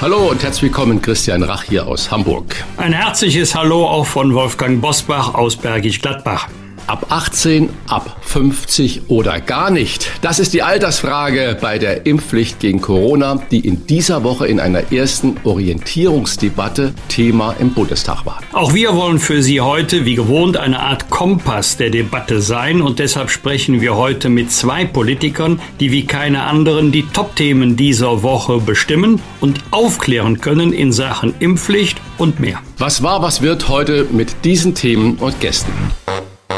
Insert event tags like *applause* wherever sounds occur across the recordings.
Hallo und herzlich willkommen, Christian Rach hier aus Hamburg. Ein herzliches Hallo auch von Wolfgang Bosbach aus Bergisch Gladbach. Ab 18, ab 50 oder gar nicht? Das ist die Altersfrage bei der Impfpflicht gegen Corona, die in dieser Woche in einer ersten Orientierungsdebatte Thema im Bundestag war. Auch wir wollen für Sie heute, wie gewohnt, eine Art Kompass der Debatte sein und deshalb sprechen wir heute mit zwei Politikern, die wie keine anderen die Top-Themen dieser Woche bestimmen und aufklären können in Sachen Impfpflicht und mehr. Was war, was wird heute mit diesen Themen und Gästen?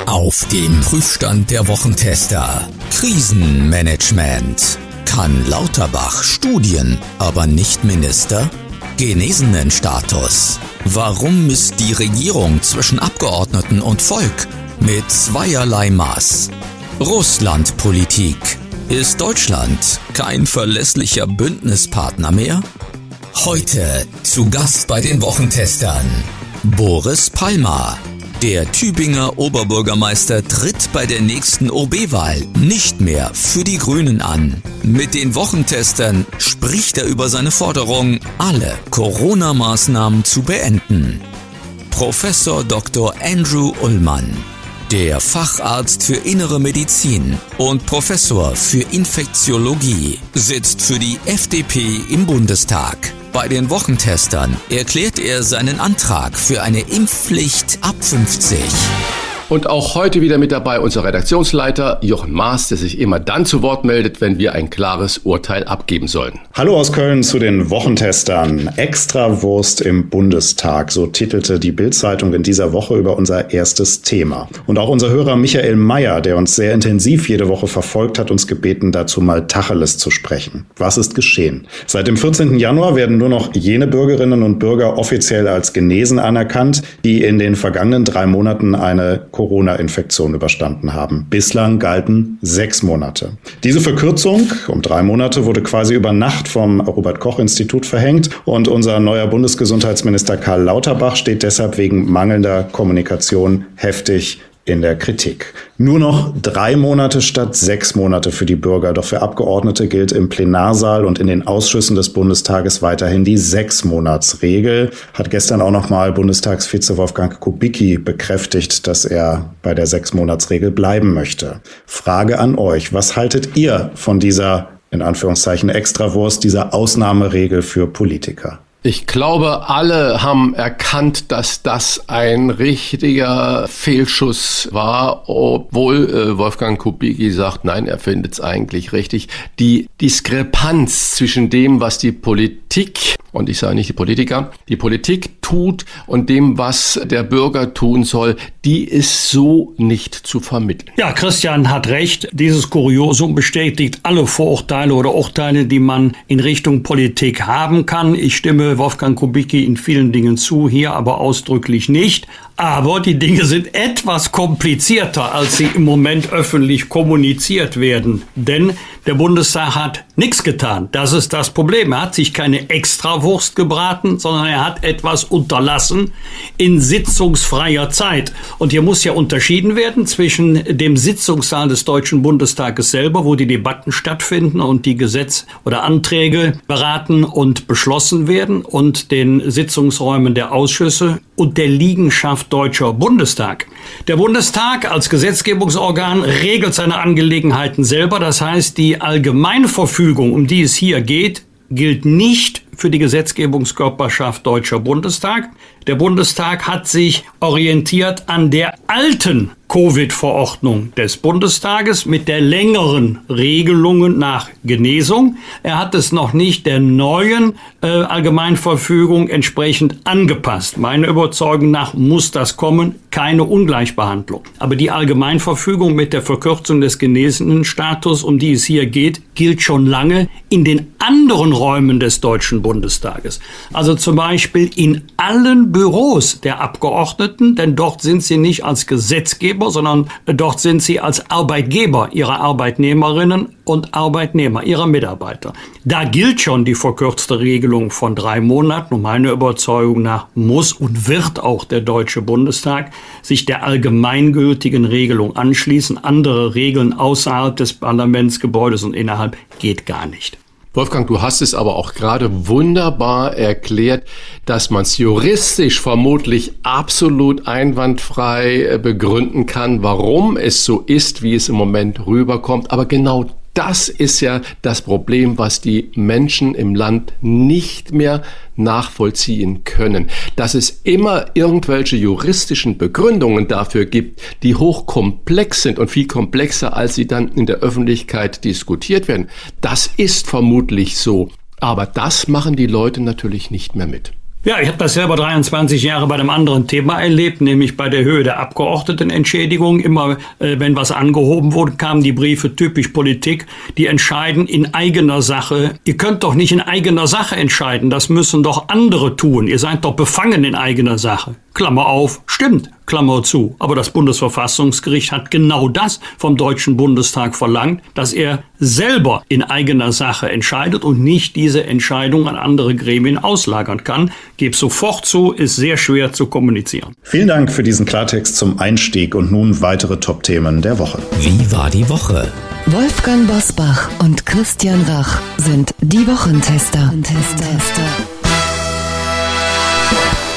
Auf dem Prüfstand der Wochentester. Krisenmanagement. Kann Lauterbach Studien, aber nicht Minister? Genesenenstatus. Warum misst die Regierung zwischen Abgeordneten und Volk mit zweierlei Maß? Russlandpolitik. Ist Deutschland kein verlässlicher Bündnispartner mehr? Heute zu Gast bei den Wochentestern. Boris Palmer, der Tübinger Oberbürgermeister tritt bei der nächsten OB-Wahl nicht mehr für die Grünen an. Mit den Wochentestern spricht er über seine Forderung, alle Corona-Maßnahmen zu beenden. Professor Dr. Andrew Ullmann, der Facharzt für Innere Medizin und Professor für Infektiologie, sitzt für die FDP im Bundestag. Bei den Wochentestern erklärt er seinen Antrag für eine Impfpflicht ab 50. Und auch heute wieder mit dabei unser Redaktionsleiter Jochen Maas, der sich immer dann zu Wort meldet, wenn wir ein klares Urteil abgeben sollen. Hallo aus Köln zu den Wochentestern. Extrawurst im Bundestag, so titelte die Bildzeitung in dieser Woche über unser erstes Thema. Und auch unser Hörer Michael Mayer, der uns sehr intensiv jede Woche verfolgt, hat uns gebeten, dazu mal Tacheles zu sprechen. Was ist geschehen? Seit dem 14. Januar werden nur noch jene Bürgerinnen und Bürger offiziell als genesen anerkannt, die in den vergangenen drei Monaten eine Corona-Infektion überstanden haben. Bislang galten sechs Monate. Diese Verkürzung um drei Monate wurde quasi über Nacht vom Robert Koch Institut verhängt und unser neuer Bundesgesundheitsminister Karl Lauterbach steht deshalb wegen mangelnder Kommunikation heftig in der Kritik. Nur noch drei Monate statt sechs Monate für die Bürger. Doch für Abgeordnete gilt im Plenarsaal und in den Ausschüssen des Bundestages weiterhin die Sechsmonatsregel. Hat gestern auch nochmal Bundestagsvize Wolfgang Kubicki bekräftigt, dass er bei der Sechsmonatsregel bleiben möchte. Frage an euch. Was haltet ihr von dieser, in Anführungszeichen, Extrawurst, dieser Ausnahmeregel für Politiker? Ich glaube, alle haben erkannt, dass das ein richtiger Fehlschuss war, obwohl äh, Wolfgang Kubicki sagt, nein, er findet es eigentlich richtig. Die Diskrepanz zwischen dem, was die Politik und ich sage nicht die Politiker, die Politik tut und dem, was der Bürger tun soll, die ist so nicht zu vermitteln. Ja, Christian hat recht. Dieses Kuriosum bestätigt alle Vorurteile oder Urteile, die man in Richtung Politik haben kann. Ich stimme Wolfgang Kubicki in vielen Dingen zu, hier aber ausdrücklich nicht. Aber die Dinge sind etwas komplizierter, als sie im Moment öffentlich kommuniziert werden. Denn der Bundestag hat nichts getan. Das ist das Problem. Er hat sich keine Extrawurst gebraten, sondern er hat etwas unterlassen in sitzungsfreier Zeit. Und hier muss ja unterschieden werden zwischen dem Sitzungssaal des Deutschen Bundestages selber, wo die Debatten stattfinden und die Gesetz- oder Anträge beraten und beschlossen werden, und den Sitzungsräumen der Ausschüsse und der Liegenschaft Deutscher Bundestag. Der Bundestag als Gesetzgebungsorgan regelt seine Angelegenheiten selber. Das heißt, die Allgemeinverfügung, um die es hier geht, gilt nicht für die Gesetzgebungskörperschaft Deutscher Bundestag. Der Bundestag hat sich orientiert an der alten Covid-Verordnung des Bundestages mit der längeren Regelungen nach Genesung. Er hat es noch nicht der neuen äh, Allgemeinverfügung entsprechend angepasst. Meiner Überzeugung nach muss das kommen keine Ungleichbehandlung. Aber die Allgemeinverfügung mit der Verkürzung des genesenen Status, um die es hier geht, gilt schon lange in den anderen Räumen des Deutschen Bundestages. Also zum Beispiel in allen Büros der Abgeordneten, denn dort sind sie nicht als Gesetzgeber, sondern dort sind sie als Arbeitgeber ihrer Arbeitnehmerinnen und Arbeitnehmer, ihrer Mitarbeiter. Da gilt schon die verkürzte Regelung von drei Monaten. Und meiner Überzeugung nach muss und wird auch der Deutsche Bundestag sich der allgemeingültigen Regelung anschließen. Andere Regeln außerhalb des Parlamentsgebäudes und innerhalb geht gar nicht. Wolfgang, du hast es aber auch gerade wunderbar erklärt, dass man es juristisch vermutlich absolut einwandfrei äh, begründen kann, warum es so ist, wie es im Moment rüberkommt. Aber genau das ist ja das Problem, was die Menschen im Land nicht mehr nachvollziehen können. Dass es immer irgendwelche juristischen Begründungen dafür gibt, die hochkomplex sind und viel komplexer, als sie dann in der Öffentlichkeit diskutiert werden. Das ist vermutlich so. Aber das machen die Leute natürlich nicht mehr mit. Ja, ich habe das selber 23 Jahre bei einem anderen Thema erlebt, nämlich bei der Höhe der Abgeordnetenentschädigung. Immer äh, wenn was angehoben wurde, kamen die Briefe typisch Politik, die entscheiden in eigener Sache. Ihr könnt doch nicht in eigener Sache entscheiden, das müssen doch andere tun. Ihr seid doch befangen in eigener Sache. Klammer auf, stimmt, Klammer zu. Aber das Bundesverfassungsgericht hat genau das vom Deutschen Bundestag verlangt, dass er selber in eigener Sache entscheidet und nicht diese Entscheidung an andere Gremien auslagern kann. Gebe sofort zu, ist sehr schwer zu kommunizieren. Vielen Dank für diesen Klartext zum Einstieg und nun weitere Top-Themen der Woche. Wie war die Woche? Wolfgang Bosbach und Christian Rach sind die Wochentester. Tester.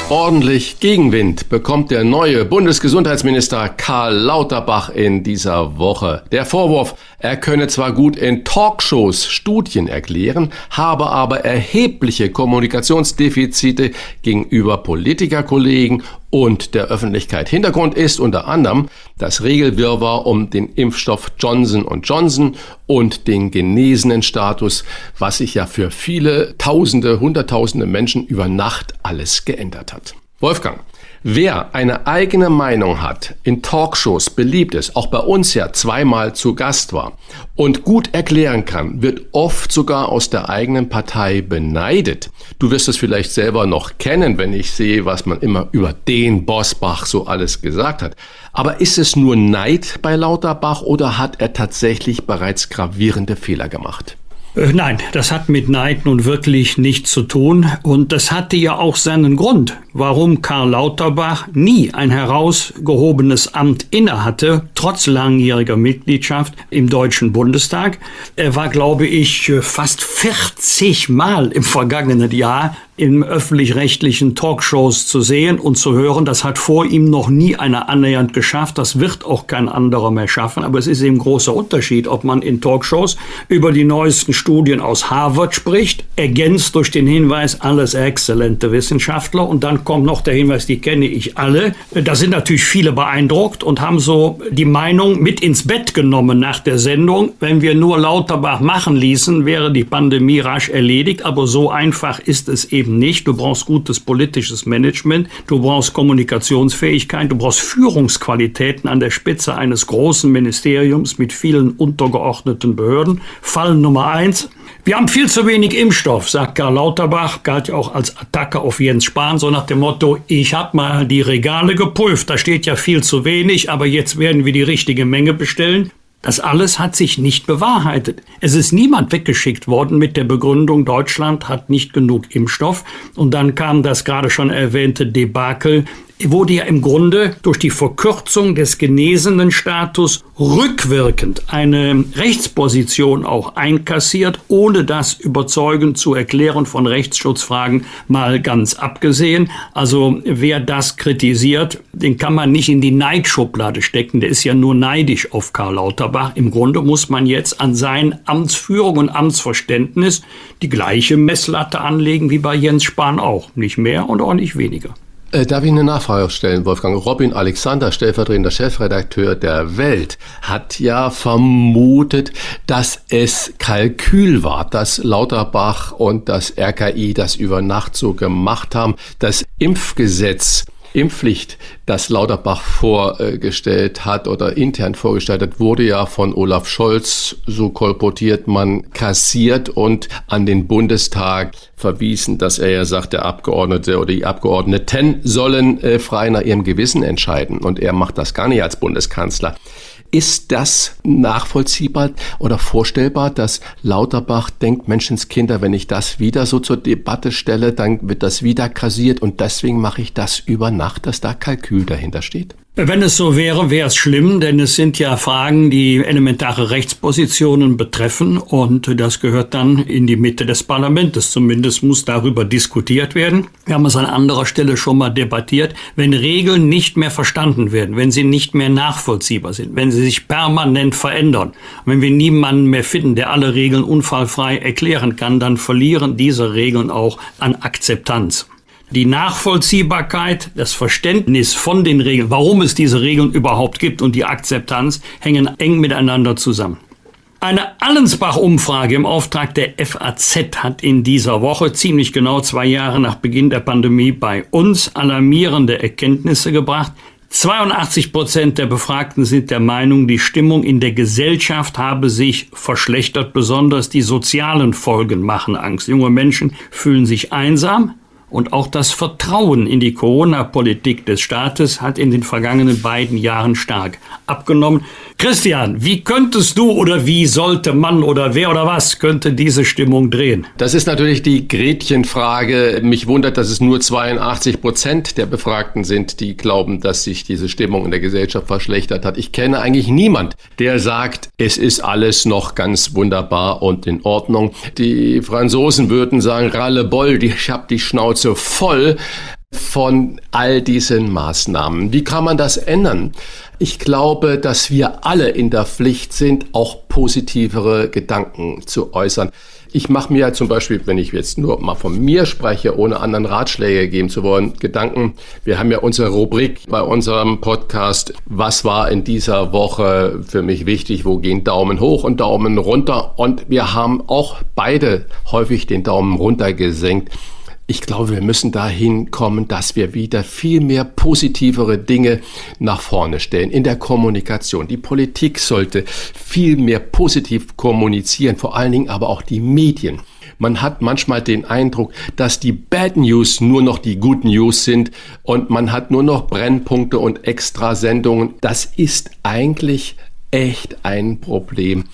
Ordentlich Gegenwind bekommt der neue Bundesgesundheitsminister Karl Lauterbach in dieser Woche. Der Vorwurf, er könne zwar gut in Talkshows Studien erklären, habe aber erhebliche Kommunikationsdefizite gegenüber Politikerkollegen und der Öffentlichkeit. Hintergrund ist unter anderem das Regelwirrwarr um den Impfstoff Johnson Johnson und den genesenen Status, was sich ja für viele Tausende, Hunderttausende Menschen über Nacht alles geändert hat. Wolfgang, Wer eine eigene Meinung hat, in Talkshows beliebt ist, auch bei uns ja zweimal zu Gast war und gut erklären kann, wird oft sogar aus der eigenen Partei beneidet. Du wirst es vielleicht selber noch kennen, wenn ich sehe, was man immer über den Bosbach so alles gesagt hat. Aber ist es nur Neid bei Lauterbach oder hat er tatsächlich bereits gravierende Fehler gemacht? Äh, nein, das hat mit Neid nun wirklich nichts zu tun. Und das hatte ja auch seinen Grund, warum Karl Lauterbach nie ein herausgehobenes Amt innehatte, trotz langjähriger Mitgliedschaft im Deutschen Bundestag. Er war, glaube ich, fast 40 Mal im vergangenen Jahr in öffentlich-rechtlichen Talkshows zu sehen und zu hören. Das hat vor ihm noch nie einer annähernd geschafft. Das wird auch kein anderer mehr schaffen. Aber es ist eben großer Unterschied, ob man in Talkshows über die neuesten Studien aus Harvard spricht, ergänzt durch den Hinweis, alles exzellente Wissenschaftler. Und dann kommt noch der Hinweis, die kenne ich alle. Da sind natürlich viele beeindruckt und haben so die Meinung mit ins Bett genommen nach der Sendung. Wenn wir nur Lauterbach machen ließen, wäre die Pandemie rasch erledigt. Aber so einfach ist es eben eben nicht. Du brauchst gutes politisches Management, du brauchst Kommunikationsfähigkeit, du brauchst Führungsqualitäten an der Spitze eines großen Ministeriums mit vielen untergeordneten Behörden. Fall Nummer eins. Wir haben viel zu wenig Impfstoff, sagt Karl Lauterbach, galt ja auch als Attacke auf Jens Spahn, so nach dem Motto, ich habe mal die Regale geprüft, da steht ja viel zu wenig, aber jetzt werden wir die richtige Menge bestellen. Das alles hat sich nicht bewahrheitet. Es ist niemand weggeschickt worden mit der Begründung, Deutschland hat nicht genug Impfstoff. Und dann kam das gerade schon erwähnte Debakel wurde ja im Grunde durch die Verkürzung des genesenen Status rückwirkend eine Rechtsposition auch einkassiert, ohne das überzeugend zu erklären von Rechtsschutzfragen mal ganz abgesehen. Also wer das kritisiert, den kann man nicht in die Neidschublade stecken. Der ist ja nur neidisch auf Karl Lauterbach. Im Grunde muss man jetzt an sein Amtsführung und Amtsverständnis die gleiche Messlatte anlegen wie bei Jens Spahn auch. Nicht mehr und auch nicht weniger. Äh, darf ich eine Nachfrage stellen, Wolfgang? Robin Alexander, stellvertretender Chefredakteur der Welt, hat ja vermutet, dass es Kalkül war, dass Lauterbach und das RKI das über Nacht so gemacht haben. Das Impfgesetz Impfpflicht, das Lauterbach vorgestellt hat oder intern vorgestellt hat, wurde ja von Olaf Scholz so kolportiert, man kassiert und an den Bundestag verwiesen, dass er ja sagt, der Abgeordnete oder die Abgeordneten sollen äh, frei nach ihrem Gewissen entscheiden. Und er macht das gar nicht als Bundeskanzler. Ist das nachvollziehbar oder vorstellbar, dass Lauterbach denkt, Menschenskinder, wenn ich das wieder so zur Debatte stelle, dann wird das wieder kassiert und deswegen mache ich das über Nacht, dass da Kalkül dahinter steht? Wenn es so wäre, wäre es schlimm, denn es sind ja Fragen, die elementare Rechtspositionen betreffen und das gehört dann in die Mitte des Parlaments. Zumindest muss darüber diskutiert werden. Wir haben es an anderer Stelle schon mal debattiert. Wenn Regeln nicht mehr verstanden werden, wenn sie nicht mehr nachvollziehbar sind, wenn sie sich permanent verändern, wenn wir niemanden mehr finden, der alle Regeln unfallfrei erklären kann, dann verlieren diese Regeln auch an Akzeptanz. Die Nachvollziehbarkeit, das Verständnis von den Regeln, warum es diese Regeln überhaupt gibt und die Akzeptanz hängen eng miteinander zusammen. Eine Allensbach-Umfrage im Auftrag der FAZ hat in dieser Woche, ziemlich genau zwei Jahre nach Beginn der Pandemie, bei uns alarmierende Erkenntnisse gebracht. 82 Prozent der Befragten sind der Meinung, die Stimmung in der Gesellschaft habe sich verschlechtert. Besonders die sozialen Folgen machen Angst. Junge Menschen fühlen sich einsam, und auch das Vertrauen in die Corona-Politik des Staates hat in den vergangenen beiden Jahren stark abgenommen. Christian, wie könntest du oder wie sollte man oder wer oder was könnte diese Stimmung drehen? Das ist natürlich die Gretchenfrage. Mich wundert, dass es nur 82 Prozent der Befragten sind, die glauben, dass sich diese Stimmung in der Gesellschaft verschlechtert hat. Ich kenne eigentlich niemand, der sagt, es ist alles noch ganz wunderbar und in Ordnung. Die Franzosen würden sagen, Ralle Boll, ich hab die Schnauze voll von all diesen Maßnahmen. Wie kann man das ändern? Ich glaube, dass wir alle in der Pflicht sind, auch positivere Gedanken zu äußern. Ich mache mir zum Beispiel, wenn ich jetzt nur mal von mir spreche, ohne anderen Ratschläge geben zu wollen, Gedanken. Wir haben ja unsere Rubrik bei unserem Podcast, was war in dieser Woche für mich wichtig, wo gehen Daumen hoch und Daumen runter. Und wir haben auch beide häufig den Daumen runter gesenkt. Ich glaube, wir müssen dahin kommen, dass wir wieder viel mehr positivere Dinge nach vorne stellen in der Kommunikation. Die Politik sollte viel mehr positiv kommunizieren, vor allen Dingen aber auch die Medien. Man hat manchmal den Eindruck, dass die Bad News nur noch die Good News sind und man hat nur noch Brennpunkte und Extrasendungen. Das ist eigentlich echt ein Problem.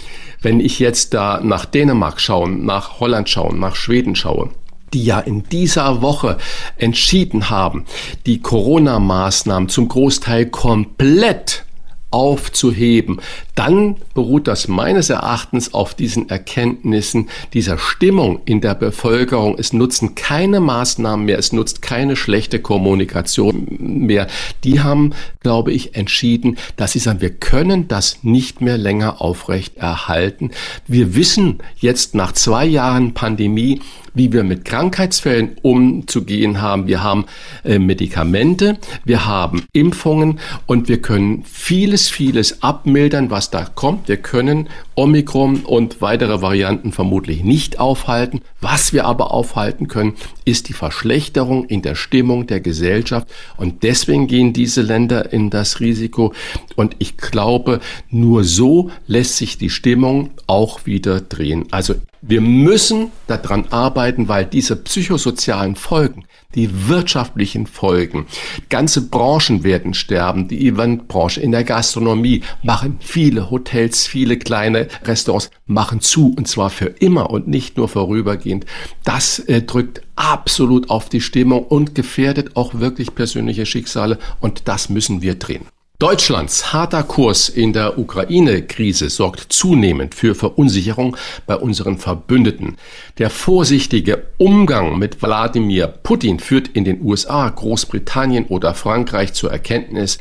Wenn ich jetzt da nach Dänemark schaue, nach Holland schaue, nach Schweden schaue, die ja in dieser Woche entschieden haben, die Corona-Maßnahmen zum Großteil komplett aufzuheben, dann beruht das meines Erachtens auf diesen Erkenntnissen, dieser Stimmung in der Bevölkerung. Es nutzen keine Maßnahmen mehr, es nutzt keine schlechte Kommunikation mehr. Die haben, glaube ich, entschieden, dass sie sagen, wir können das nicht mehr länger aufrecht erhalten. Wir wissen jetzt nach zwei Jahren Pandemie, wie wir mit Krankheitsfällen umzugehen haben. Wir haben äh, Medikamente, wir haben Impfungen und wir können vieles, vieles abmildern, was da kommt. Wir können Omikron und weitere Varianten vermutlich nicht aufhalten. Was wir aber aufhalten können, ist die Verschlechterung in der Stimmung der Gesellschaft. Und deswegen gehen diese Länder in das Risiko. Und ich glaube, nur so lässt sich die Stimmung auch wieder drehen. Also wir müssen daran arbeiten, weil diese psychosozialen Folgen, die wirtschaftlichen Folgen, ganze Branchen werden sterben. Die Eventbranche in der Gastronomie machen viele Hotels, viele kleine Restaurants machen zu und zwar für immer und nicht nur vorübergehend. Das äh, drückt absolut auf die Stimmung und gefährdet auch wirklich persönliche Schicksale und das müssen wir drehen. Deutschlands harter Kurs in der Ukraine-Krise sorgt zunehmend für Verunsicherung bei unseren Verbündeten. Der vorsichtige Umgang mit Wladimir Putin führt in den USA, Großbritannien oder Frankreich zur Erkenntnis,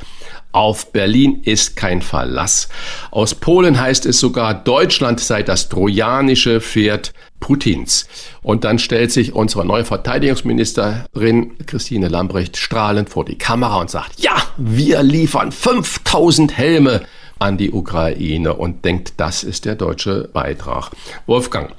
auf Berlin ist kein Verlass. Aus Polen heißt es sogar, Deutschland sei das trojanische Pferd Putins. Und dann stellt sich unsere neue Verteidigungsministerin Christine Lambrecht strahlend vor die Kamera und sagt, ja, wir liefern 5000 Helme an die Ukraine und denkt, das ist der deutsche Beitrag. Wolfgang,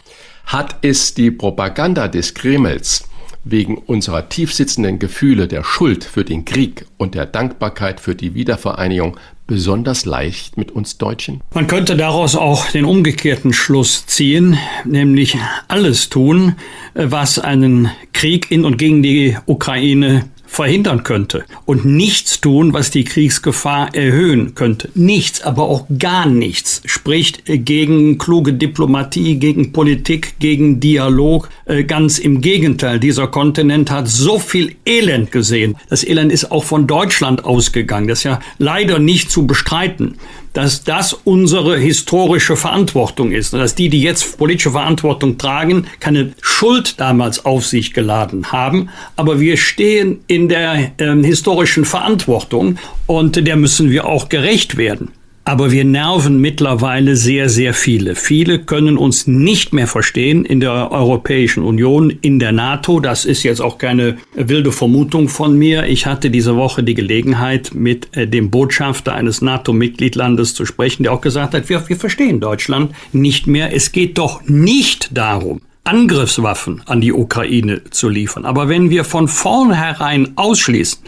hat es die Propaganda des Kremls wegen unserer tiefsitzenden Gefühle der Schuld für den Krieg und der Dankbarkeit für die Wiedervereinigung besonders leicht mit uns Deutschen? Man könnte daraus auch den umgekehrten Schluss ziehen, nämlich alles tun, was einen Krieg in und gegen die Ukraine verhindern könnte und nichts tun, was die Kriegsgefahr erhöhen könnte. Nichts, aber auch gar nichts spricht gegen kluge Diplomatie, gegen Politik, gegen Dialog. Äh, ganz im Gegenteil, dieser Kontinent hat so viel Elend gesehen. Das Elend ist auch von Deutschland ausgegangen. Das ist ja leider nicht zu bestreiten dass das unsere historische Verantwortung ist dass die, die jetzt politische Verantwortung tragen, keine Schuld damals auf sich geladen haben. Aber wir stehen in der äh, historischen Verantwortung und der müssen wir auch gerecht werden. Aber wir nerven mittlerweile sehr, sehr viele. Viele können uns nicht mehr verstehen in der Europäischen Union, in der NATO. Das ist jetzt auch keine wilde Vermutung von mir. Ich hatte diese Woche die Gelegenheit, mit äh, dem Botschafter eines NATO-Mitgliedlandes zu sprechen, der auch gesagt hat, wir, wir verstehen Deutschland nicht mehr. Es geht doch nicht darum, Angriffswaffen an die Ukraine zu liefern. Aber wenn wir von vornherein ausschließen,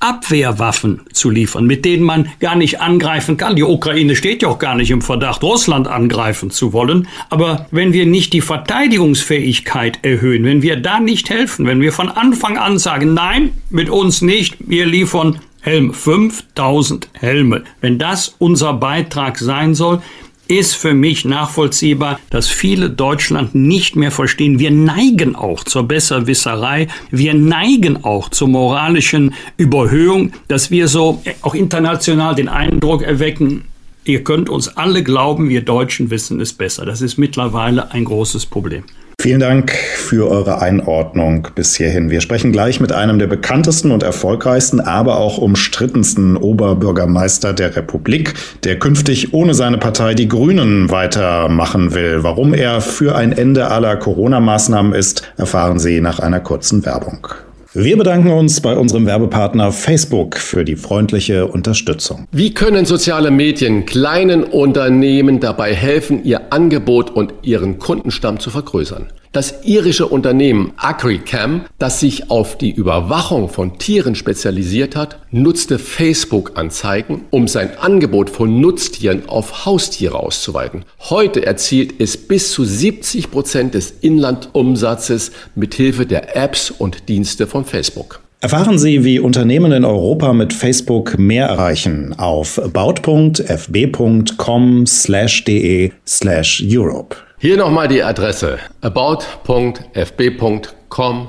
Abwehrwaffen zu liefern, mit denen man gar nicht angreifen kann. Die Ukraine steht ja auch gar nicht im Verdacht, Russland angreifen zu wollen. Aber wenn wir nicht die Verteidigungsfähigkeit erhöhen, wenn wir da nicht helfen, wenn wir von Anfang an sagen, nein, mit uns nicht, wir liefern Helm, 5000 Helme. Wenn das unser Beitrag sein soll, ist für mich nachvollziehbar, dass viele Deutschland nicht mehr verstehen. Wir neigen auch zur Besserwisserei. Wir neigen auch zur moralischen Überhöhung, dass wir so auch international den Eindruck erwecken, ihr könnt uns alle glauben, wir Deutschen wissen es besser. Das ist mittlerweile ein großes Problem. Vielen Dank für eure Einordnung bis hierhin. Wir sprechen gleich mit einem der bekanntesten und erfolgreichsten, aber auch umstrittensten Oberbürgermeister der Republik, der künftig ohne seine Partei die Grünen weitermachen will. Warum er für ein Ende aller Corona-Maßnahmen ist, erfahren Sie nach einer kurzen Werbung. Wir bedanken uns bei unserem Werbepartner Facebook für die freundliche Unterstützung. Wie können soziale Medien kleinen Unternehmen dabei helfen, ihr Angebot und ihren Kundenstamm zu vergrößern? Das irische Unternehmen AgriCam, das sich auf die Überwachung von Tieren spezialisiert hat, nutzte Facebook-Anzeigen, um sein Angebot von Nutztieren auf Haustiere auszuweiten. Heute erzielt es bis zu 70 Prozent des Inlandumsatzes mithilfe der Apps und Dienste von Facebook. Erfahren Sie, wie Unternehmen in Europa mit Facebook mehr erreichen auf baut.fb.com/de/europe. hier nochmal die Adresse about.fb.com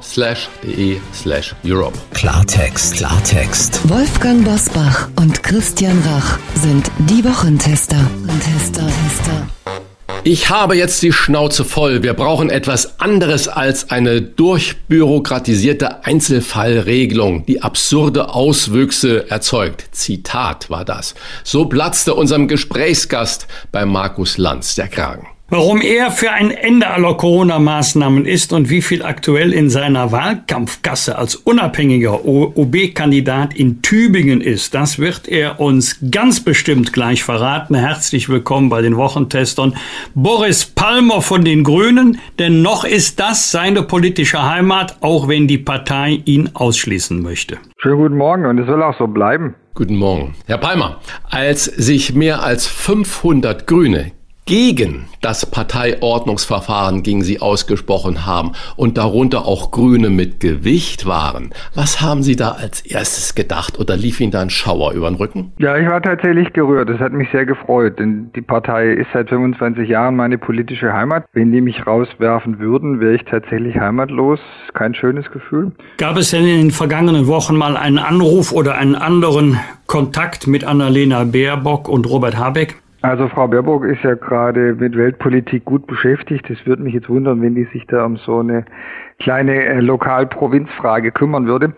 slash de slash Europe. Klartext, Klartext. Wolfgang Bosbach und Christian Rach sind die Wochentester. Tester, Tester. Ich habe jetzt die Schnauze voll. Wir brauchen etwas anderes als eine durchbürokratisierte Einzelfallregelung, die absurde Auswüchse erzeugt. Zitat war das. So platzte unserem Gesprächsgast bei Markus Lanz der Kragen. Warum er für ein Ende aller Corona-Maßnahmen ist und wie viel aktuell in seiner Wahlkampfkasse als unabhängiger OB-Kandidat in Tübingen ist, das wird er uns ganz bestimmt gleich verraten. Herzlich willkommen bei den Wochentestern. Boris Palmer von den Grünen, denn noch ist das seine politische Heimat, auch wenn die Partei ihn ausschließen möchte. Schönen guten Morgen und es soll auch so bleiben. Guten Morgen. Herr Palmer, als sich mehr als 500 Grüne gegen das Parteiordnungsverfahren gegen sie ausgesprochen haben und darunter auch Grüne mit Gewicht waren. Was haben Sie da als erstes gedacht oder lief Ihnen da ein Schauer über den Rücken? Ja, ich war tatsächlich gerührt. Das hat mich sehr gefreut, denn die Partei ist seit 25 Jahren meine politische Heimat. Wenn die mich rauswerfen würden, wäre ich tatsächlich heimatlos. Kein schönes Gefühl. Gab es denn in den vergangenen Wochen mal einen Anruf oder einen anderen Kontakt mit Annalena Baerbock und Robert Habeck? Also Frau Baerbock ist ja gerade mit Weltpolitik gut beschäftigt. Es würde mich jetzt wundern, wenn die sich da um so eine kleine äh, Lokal-Provinzfrage kümmern würde.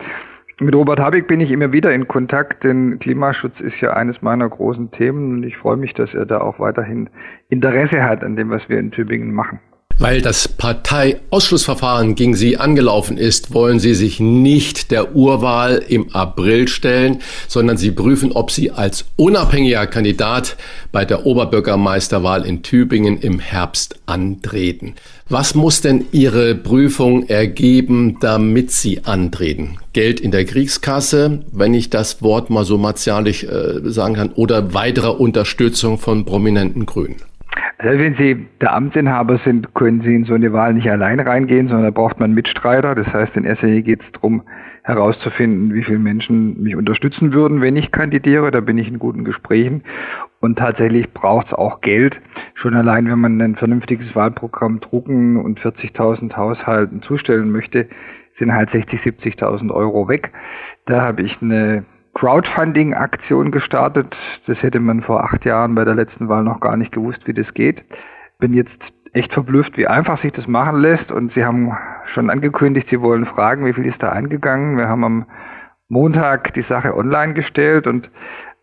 Mit Robert Habeck bin ich immer wieder in Kontakt, denn Klimaschutz ist ja eines meiner großen Themen und ich freue mich, dass er da auch weiterhin Interesse hat an dem, was wir in Tübingen machen. Weil das Parteiausschlussverfahren gegen Sie angelaufen ist, wollen Sie sich nicht der Urwahl im April stellen, sondern Sie prüfen, ob Sie als unabhängiger Kandidat bei der Oberbürgermeisterwahl in Tübingen im Herbst antreten. Was muss denn Ihre Prüfung ergeben, damit Sie antreten? Geld in der Kriegskasse, wenn ich das Wort mal so martialisch äh, sagen kann, oder weitere Unterstützung von prominenten Grünen? Also wenn Sie der Amtsinhaber sind, können Sie in so eine Wahl nicht allein reingehen, sondern da braucht man Mitstreiter. Das heißt, in erster Linie geht es darum, herauszufinden, wie viele Menschen mich unterstützen würden, wenn ich kandidiere. Da bin ich in guten Gesprächen. Und tatsächlich braucht es auch Geld. Schon allein, wenn man ein vernünftiges Wahlprogramm drucken und 40.000 Haushalten zustellen möchte, sind halt 60, 70.000 Euro weg. Da habe ich eine Crowdfunding-Aktion gestartet. Das hätte man vor acht Jahren bei der letzten Wahl noch gar nicht gewusst, wie das geht. Bin jetzt echt verblüfft, wie einfach sich das machen lässt. Und Sie haben schon angekündigt, Sie wollen fragen, wie viel ist da eingegangen. Wir haben am Montag die Sache online gestellt und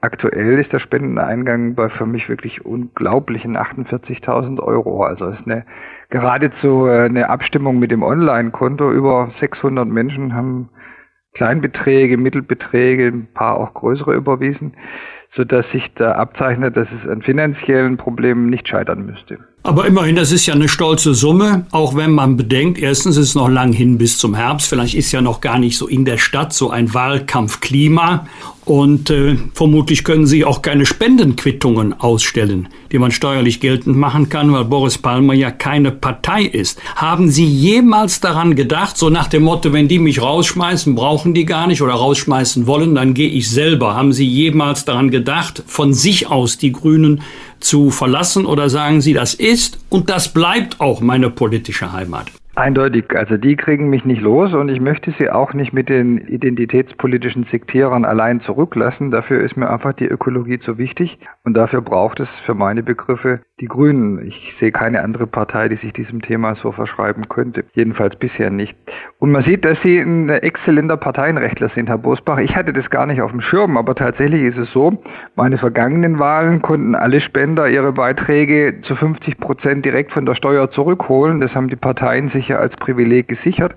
aktuell ist der Spendeneingang bei für mich wirklich unglaublichen 48.000 Euro. Also es ist eine geradezu äh, eine Abstimmung mit dem Online-Konto. Über 600 Menschen haben Kleinbeträge, Mittelbeträge, ein paar auch größere überwiesen, sodass sich da abzeichnet, dass es an finanziellen Problemen nicht scheitern müsste. Aber immerhin, das ist ja eine stolze Summe, auch wenn man bedenkt, erstens ist es noch lang hin bis zum Herbst, vielleicht ist ja noch gar nicht so in der Stadt so ein Wahlkampfklima und äh, vermutlich können Sie auch keine Spendenquittungen ausstellen, die man steuerlich geltend machen kann, weil Boris Palmer ja keine Partei ist. Haben Sie jemals daran gedacht, so nach dem Motto, wenn die mich rausschmeißen, brauchen die gar nicht oder rausschmeißen wollen, dann gehe ich selber. Haben Sie jemals daran gedacht, von sich aus die Grünen zu verlassen oder sagen Sie, das ist und das bleibt auch meine politische Heimat? Eindeutig, also die kriegen mich nicht los und ich möchte sie auch nicht mit den identitätspolitischen Sektierern allein zurücklassen. Dafür ist mir einfach die Ökologie zu wichtig und dafür braucht es für meine Begriffe die Grünen. Ich sehe keine andere Partei, die sich diesem Thema so verschreiben könnte. Jedenfalls bisher nicht. Und man sieht, dass Sie ein exzellenter Parteienrechtler sind, Herr Bosbach. Ich hatte das gar nicht auf dem Schirm, aber tatsächlich ist es so, meine vergangenen Wahlen konnten alle Spender ihre Beiträge zu 50 Prozent direkt von der Steuer zurückholen. Das haben die Parteien sich ja als Privileg gesichert.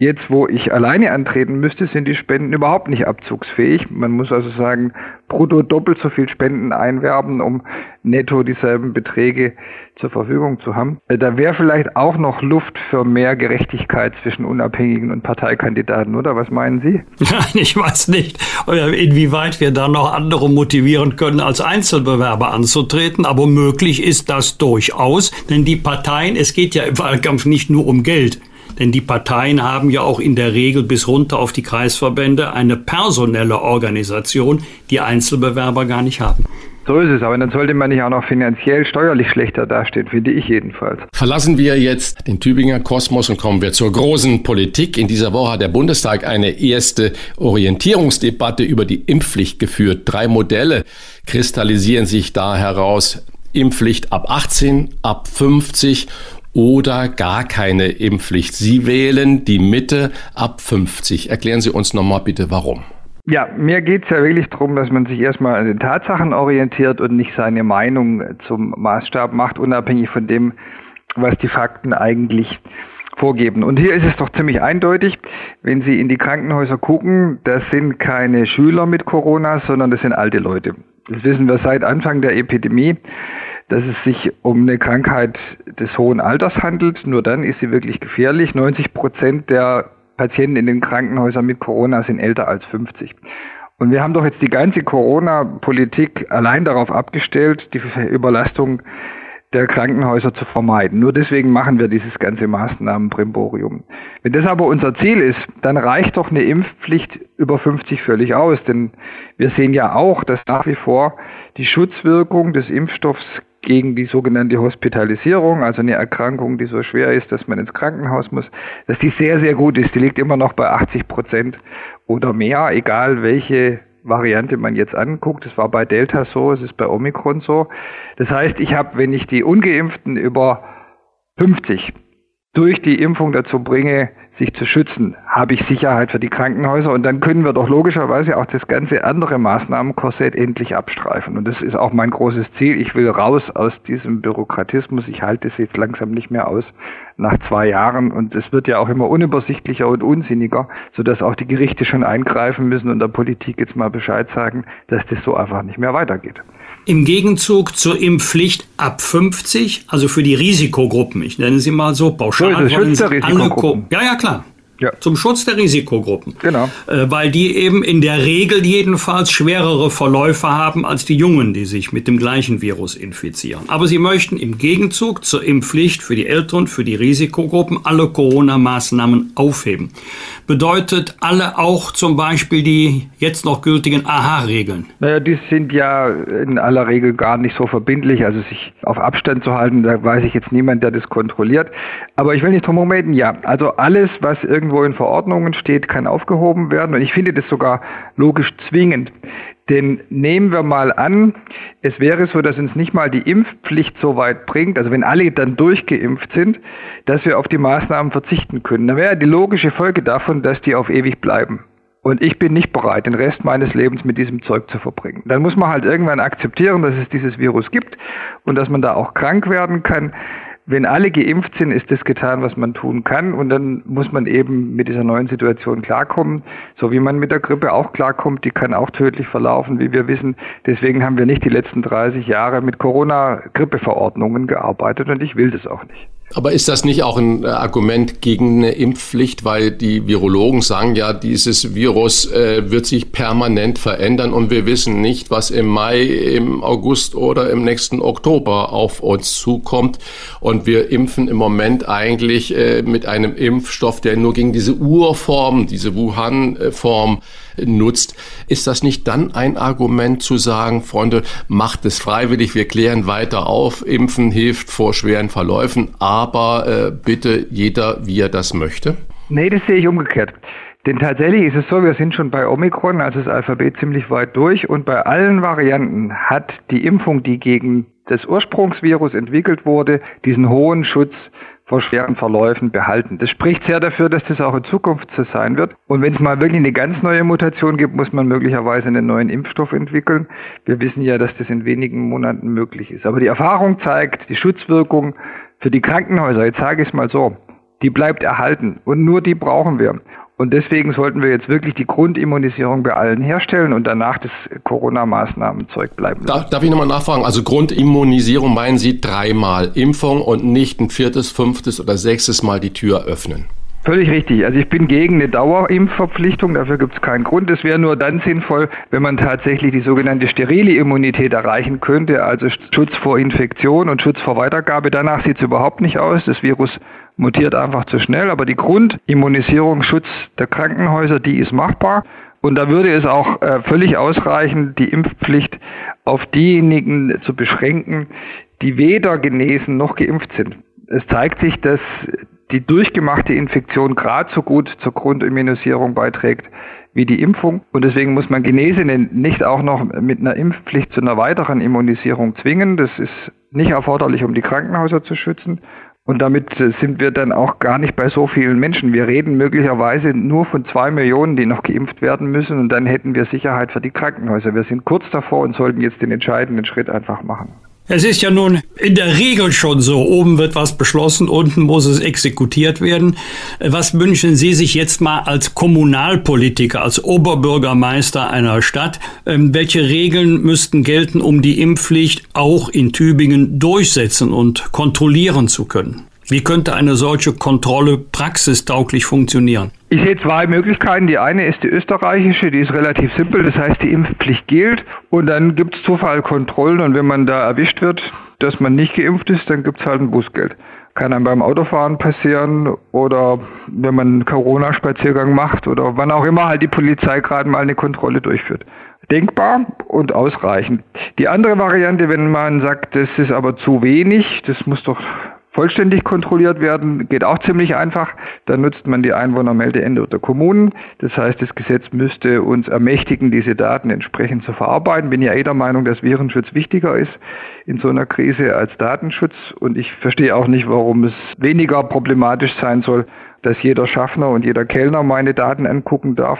Jetzt, wo ich alleine antreten müsste, sind die Spenden überhaupt nicht abzugsfähig. Man muss also sagen, brutto doppelt so viel Spenden einwerben, um netto dieselben Beträge zur Verfügung zu haben. Äh, da wäre vielleicht auch noch Luft für mehr Gerechtigkeit zwischen Unabhängigen und Parteikandidaten, oder? Was meinen Sie? *laughs* Nein, ich weiß nicht, inwieweit wir da noch andere motivieren können, als Einzelbewerber anzutreten. Aber möglich ist das durchaus, denn die Parteien, es geht ja im Wahlkampf nicht nur um Geld. Denn die Parteien haben ja auch in der Regel bis runter auf die Kreisverbände eine personelle Organisation, die Einzelbewerber gar nicht haben. So ist es, aber dann sollte man nicht auch noch finanziell steuerlich schlechter dastehen, finde ich jedenfalls. Verlassen wir jetzt den Tübinger Kosmos und kommen wir zur großen Politik. In dieser Woche hat der Bundestag eine erste Orientierungsdebatte über die Impfpflicht geführt. Drei Modelle kristallisieren sich da heraus. Impfpflicht ab 18, ab 50 oder gar keine Impfpflicht. Sie wählen die Mitte ab 50. Erklären Sie uns nochmal bitte, warum. Ja, mir geht es ja wirklich darum, dass man sich erstmal an den Tatsachen orientiert und nicht seine Meinung zum Maßstab macht, unabhängig von dem, was die Fakten eigentlich vorgeben. Und hier ist es doch ziemlich eindeutig, wenn Sie in die Krankenhäuser gucken, das sind keine Schüler mit Corona, sondern das sind alte Leute. Das wissen wir seit Anfang der Epidemie dass es sich um eine Krankheit des hohen Alters handelt. Nur dann ist sie wirklich gefährlich. 90 Prozent der Patienten in den Krankenhäusern mit Corona sind älter als 50. Und wir haben doch jetzt die ganze Corona-Politik allein darauf abgestellt, die Überlastung der Krankenhäuser zu vermeiden. Nur deswegen machen wir dieses ganze Maßnahmenbrimborium. Wenn das aber unser Ziel ist, dann reicht doch eine Impfpflicht über 50 völlig aus, denn wir sehen ja auch, dass nach wie vor die Schutzwirkung des Impfstoffs gegen die sogenannte Hospitalisierung, also eine Erkrankung, die so schwer ist, dass man ins Krankenhaus muss, dass die sehr, sehr gut ist. Die liegt immer noch bei 80 Prozent oder mehr, egal welche Variante man jetzt anguckt. Es war bei Delta so, es ist bei Omikron so. Das heißt, ich habe, wenn ich die ungeimpften über 50 durch die Impfung dazu bringe, sich zu schützen, habe ich Sicherheit für die Krankenhäuser und dann können wir doch logischerweise auch das ganze andere Maßnahmenkorsett endlich abstreifen. Und das ist auch mein großes Ziel. Ich will raus aus diesem Bürokratismus. Ich halte es jetzt langsam nicht mehr aus nach zwei Jahren und es wird ja auch immer unübersichtlicher und unsinniger, sodass auch die Gerichte schon eingreifen müssen und der Politik jetzt mal Bescheid sagen, dass das so einfach nicht mehr weitergeht. Im Gegenzug zur Impfpflicht ab 50, also für die Risikogruppen, ich nenne sie mal so pauschal, so, Sie alle ja, ja, klar. Ja. Zum Schutz der Risikogruppen. Genau. Äh, weil die eben in der Regel jedenfalls schwerere Verläufe haben als die Jungen, die sich mit dem gleichen Virus infizieren. Aber sie möchten im Gegenzug zur Impfpflicht für die Älteren, für die Risikogruppen alle Corona-Maßnahmen aufheben. Bedeutet alle auch zum Beispiel die jetzt noch gültigen AHA-Regeln? Naja, die sind ja in aller Regel gar nicht so verbindlich. Also sich auf Abstand zu halten, da weiß ich jetzt niemand, der das kontrolliert. Aber ich will nicht drum reden, ja. Also alles, was irgendwie irgendwo in Verordnungen steht, kann aufgehoben werden. Und ich finde das sogar logisch zwingend. Denn nehmen wir mal an, es wäre so, dass uns nicht mal die Impfpflicht so weit bringt, also wenn alle dann durchgeimpft sind, dass wir auf die Maßnahmen verzichten können. Dann wäre die logische Folge davon, dass die auf ewig bleiben. Und ich bin nicht bereit, den Rest meines Lebens mit diesem Zeug zu verbringen. Dann muss man halt irgendwann akzeptieren, dass es dieses Virus gibt und dass man da auch krank werden kann wenn alle geimpft sind, ist das getan, was man tun kann. Und dann muss man eben mit dieser neuen Situation klarkommen, so wie man mit der Grippe auch klarkommt. Die kann auch tödlich verlaufen, wie wir wissen. Deswegen haben wir nicht die letzten 30 Jahre mit Corona-Grippeverordnungen gearbeitet und ich will das auch nicht. Aber ist das nicht auch ein äh, Argument gegen eine Impfpflicht, weil die Virologen sagen ja, dieses Virus äh, wird sich permanent verändern und wir wissen nicht, was im Mai, im August oder im nächsten Oktober auf uns zukommt. Und wir impfen im Moment eigentlich äh, mit einem Impfstoff, der nur gegen diese Urform, diese Wuhan-Form nutzt. Ist das nicht dann ein Argument zu sagen, Freunde, macht es freiwillig, wir klären weiter auf, Impfen hilft vor schweren Verläufen, aber äh, bitte jeder, wie er das möchte? Nee, das sehe ich umgekehrt. Denn tatsächlich ist es so, wir sind schon bei Omikron, also das Alphabet ziemlich weit durch und bei allen Varianten hat die Impfung, die gegen das Ursprungsvirus entwickelt wurde, diesen hohen Schutz vor schweren Verläufen behalten. Das spricht sehr dafür, dass das auch in Zukunft so sein wird. Und wenn es mal wirklich eine ganz neue Mutation gibt, muss man möglicherweise einen neuen Impfstoff entwickeln. Wir wissen ja, dass das in wenigen Monaten möglich ist. Aber die Erfahrung zeigt, die Schutzwirkung für die Krankenhäuser, jetzt sage ich es mal so, die bleibt erhalten. Und nur die brauchen wir. Und deswegen sollten wir jetzt wirklich die Grundimmunisierung bei allen herstellen und danach das Corona-Maßnahmenzeug bleiben lassen. Darf, darf ich nochmal nachfragen? Also Grundimmunisierung meinen Sie dreimal Impfung und nicht ein viertes, fünftes oder sechstes Mal die Tür öffnen? Völlig richtig. Also ich bin gegen eine Dauerimpfverpflichtung, dafür gibt es keinen Grund. Es wäre nur dann sinnvoll, wenn man tatsächlich die sogenannte sterile Immunität erreichen könnte, also Schutz vor Infektion und Schutz vor Weitergabe. Danach sieht es überhaupt nicht aus. Das Virus mutiert einfach zu schnell. Aber die Grundimmunisierung, Schutz der Krankenhäuser, die ist machbar. Und da würde es auch äh, völlig ausreichen, die Impfpflicht auf diejenigen zu beschränken, die weder genesen noch geimpft sind. Es zeigt sich, dass die durchgemachte Infektion gerade so gut zur Grundimmunisierung beiträgt wie die Impfung. Und deswegen muss man Genesene nicht auch noch mit einer Impfpflicht zu einer weiteren Immunisierung zwingen. Das ist nicht erforderlich, um die Krankenhäuser zu schützen. Und damit äh, sind wir dann auch gar nicht bei so vielen Menschen. Wir reden möglicherweise nur von zwei Millionen, die noch geimpft werden müssen. Und dann hätten wir Sicherheit für die Krankenhäuser. Wir sind kurz davor und sollten jetzt den entscheidenden Schritt einfach machen. Es ist ja nun in der Regel schon so, oben wird was beschlossen, unten muss es exekutiert werden. Was wünschen Sie sich jetzt mal als Kommunalpolitiker, als Oberbürgermeister einer Stadt? Ähm, welche Regeln müssten gelten, um die Impfpflicht auch in Tübingen durchsetzen und kontrollieren zu können? Wie könnte eine solche Kontrolle praxistauglich funktionieren? Ich sehe zwei Möglichkeiten. Die eine ist die österreichische, die ist relativ simpel, das heißt die Impfpflicht gilt und dann gibt es Zufallkontrollen und wenn man da erwischt wird, dass man nicht geimpft ist, dann gibt es halt ein Bußgeld. Kann einem beim Autofahren passieren oder wenn man einen Corona-Spaziergang macht oder wann auch immer halt die Polizei gerade mal eine Kontrolle durchführt denkbar und ausreichend. Die andere Variante, wenn man sagt, das ist aber zu wenig, das muss doch vollständig kontrolliert werden, geht auch ziemlich einfach. Dann nutzt man die Einwohnermeldeende der Kommunen. Das heißt, das Gesetz müsste uns ermächtigen, diese Daten entsprechend zu verarbeiten. Bin ja eh der Meinung, dass Virenschutz wichtiger ist in so einer Krise als Datenschutz. Und ich verstehe auch nicht, warum es weniger problematisch sein soll, dass jeder Schaffner und jeder Kellner meine Daten angucken darf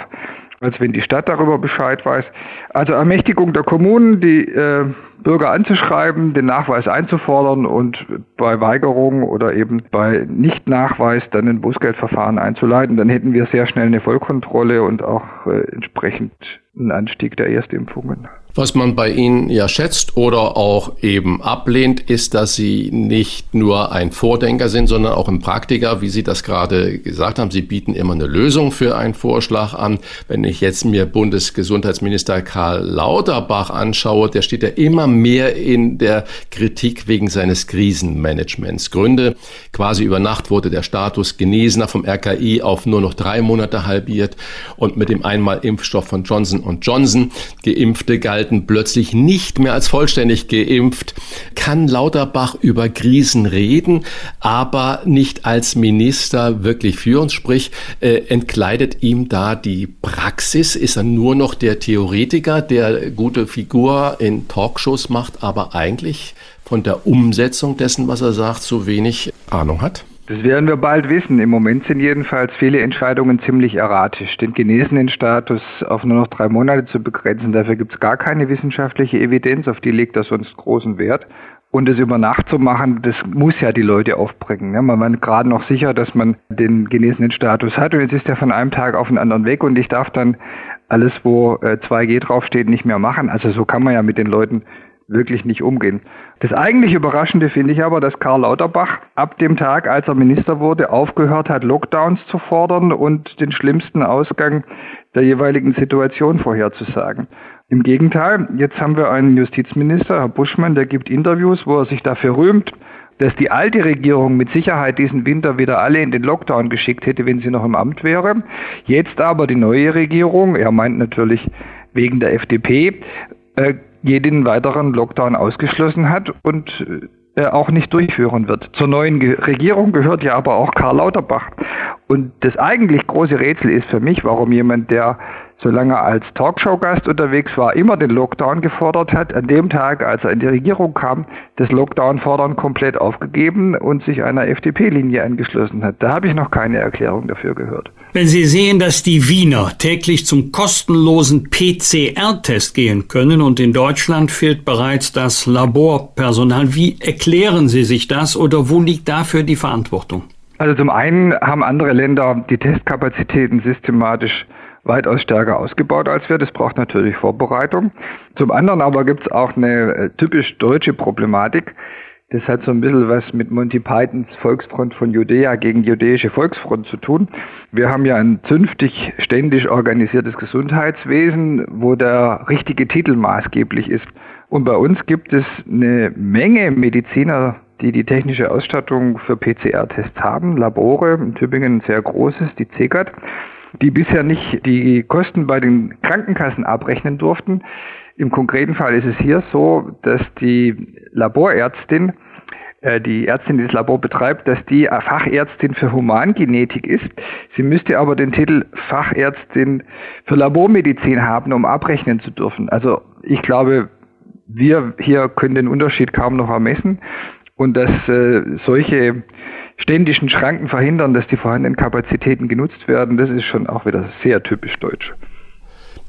als wenn die Stadt darüber Bescheid weiß. Also Ermächtigung der Kommunen, die äh, Bürger anzuschreiben, den Nachweis einzufordern und bei Weigerung oder eben bei Nichtnachweis dann ein Bußgeldverfahren einzuleiten, dann hätten wir sehr schnell eine Vollkontrolle und auch äh, entsprechend einen Anstieg der Erstimpfungen. Was man bei Ihnen ja schätzt oder auch eben ablehnt, ist, dass Sie nicht nur ein Vordenker sind, sondern auch ein Praktiker, wie Sie das gerade gesagt haben. Sie bieten immer eine Lösung für einen Vorschlag an. Wenn ich jetzt mir Bundesgesundheitsminister Karl Lauterbach anschaue, der steht ja immer mehr in der Kritik wegen seines Krisenmanagements. Gründe, quasi über Nacht wurde der Status Genesener vom RKI auf nur noch drei Monate halbiert und mit dem Einmalimpfstoff von Johnson Johnson. Geimpfte galten galten plötzlich nicht mehr als vollständig geimpft, kann Lauterbach über Krisen reden, aber nicht als Minister wirklich führen, sprich äh, entkleidet ihm da die Praxis, ist er nur noch der Theoretiker, der gute Figur in Talkshows macht, aber eigentlich von der Umsetzung dessen, was er sagt, so wenig Ahnung hat? Das werden wir bald wissen. Im Moment sind jedenfalls viele Entscheidungen ziemlich erratisch. Den genesenen Status auf nur noch drei Monate zu begrenzen, dafür gibt es gar keine wissenschaftliche Evidenz, auf die legt er sonst großen Wert. Und es über Nacht zu machen, das muss ja die Leute aufbringen. Ne? Man war gerade noch sicher, dass man den genesenen Status hat und jetzt ist er von einem Tag auf den anderen weg und ich darf dann alles, wo 2G äh, draufsteht, nicht mehr machen. Also so kann man ja mit den Leuten wirklich nicht umgehen. Das eigentlich Überraschende finde ich aber, dass Karl Lauterbach ab dem Tag, als er Minister wurde, aufgehört hat, Lockdowns zu fordern und den schlimmsten Ausgang der jeweiligen Situation vorherzusagen. Im Gegenteil, jetzt haben wir einen Justizminister, Herr Buschmann, der gibt Interviews, wo er sich dafür rühmt, dass die alte Regierung mit Sicherheit diesen Winter wieder alle in den Lockdown geschickt hätte, wenn sie noch im Amt wäre. Jetzt aber die neue Regierung, er meint natürlich wegen der FDP, äh, jeden weiteren Lockdown ausgeschlossen hat und äh, auch nicht durchführen wird. Zur neuen Regierung gehört ja aber auch Karl Lauterbach. Und das eigentlich große Rätsel ist für mich, warum jemand, der solange er als Talkshow-Gast unterwegs war, immer den Lockdown gefordert hat, an dem Tag, als er in die Regierung kam, das Lockdown-Fordern komplett aufgegeben und sich einer FDP-Linie angeschlossen hat. Da habe ich noch keine Erklärung dafür gehört. Wenn Sie sehen, dass die Wiener täglich zum kostenlosen PCR-Test gehen können und in Deutschland fehlt bereits das Laborpersonal, wie erklären Sie sich das oder wo liegt dafür die Verantwortung? Also zum einen haben andere Länder die Testkapazitäten systematisch weitaus stärker ausgebaut als wir. Das braucht natürlich Vorbereitung. Zum anderen aber gibt es auch eine äh, typisch deutsche Problematik. Das hat so ein bisschen was mit Monty Pythons Volksfront von Judäa gegen jüdische Volksfront zu tun. Wir haben ja ein zünftig ständig organisiertes Gesundheitswesen, wo der richtige Titel maßgeblich ist. Und bei uns gibt es eine Menge Mediziner, die die technische Ausstattung für PCR-Tests haben, Labore, in Tübingen ein sehr großes, die CEGAT die bisher nicht die Kosten bei den Krankenkassen abrechnen durften. Im konkreten Fall ist es hier so, dass die Laborärztin, äh, die Ärztin, die das Labor betreibt, dass die Fachärztin für Humangenetik ist. Sie müsste aber den Titel Fachärztin für Labormedizin haben, um abrechnen zu dürfen. Also ich glaube, wir hier können den Unterschied kaum noch ermessen und dass äh, solche ständigen Schranken verhindern, dass die vorhandenen Kapazitäten genutzt werden, das ist schon auch wieder sehr typisch deutsch.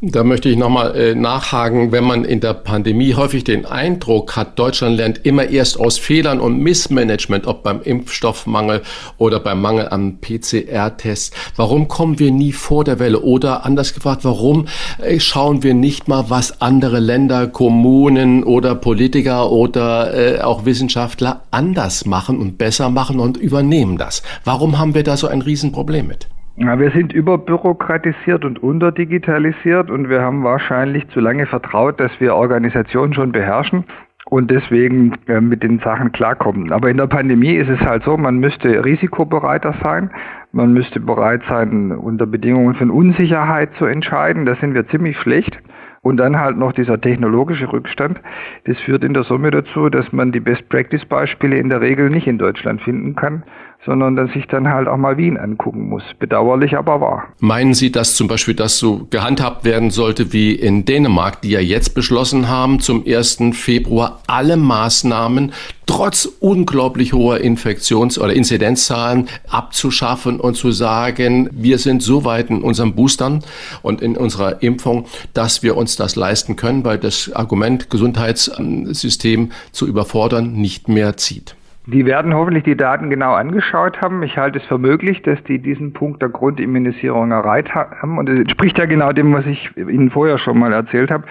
Da möchte ich nochmal äh, nachhaken, wenn man in der Pandemie häufig den Eindruck hat, Deutschland lernt immer erst aus Fehlern und Missmanagement, ob beim Impfstoffmangel oder beim Mangel an PCR-Tests. Warum kommen wir nie vor der Welle? Oder anders gefragt, warum äh, schauen wir nicht mal, was andere Länder, Kommunen oder Politiker oder äh, auch Wissenschaftler anders machen und besser machen und übernehmen das? Warum haben wir da so ein Riesenproblem mit? Ja, wir sind überbürokratisiert und unterdigitalisiert und wir haben wahrscheinlich zu lange vertraut, dass wir Organisationen schon beherrschen und deswegen äh, mit den Sachen klarkommen. Aber in der Pandemie ist es halt so, man müsste risikobereiter sein, man müsste bereit sein, unter Bedingungen von Unsicherheit zu entscheiden. Da sind wir ziemlich schlecht. und dann halt noch dieser technologische Rückstand. Das führt in der Summe dazu, dass man die Best-Practice-Beispiele in der Regel nicht in Deutschland finden kann sondern dass ich dann halt auch mal Wien angucken muss. Bedauerlich, aber wahr. Meinen Sie, dass zum Beispiel das so gehandhabt werden sollte wie in Dänemark, die ja jetzt beschlossen haben, zum 1. Februar alle Maßnahmen trotz unglaublich hoher Infektions- oder Inzidenzzahlen abzuschaffen und zu sagen, wir sind so weit in unseren Boostern und in unserer Impfung, dass wir uns das leisten können, weil das Argument Gesundheitssystem zu überfordern nicht mehr zieht. Die werden hoffentlich die Daten genau angeschaut haben. Ich halte es für möglich, dass die diesen Punkt der Grundimmunisierung erreicht haben. Und es entspricht ja genau dem, was ich Ihnen vorher schon mal erzählt habe.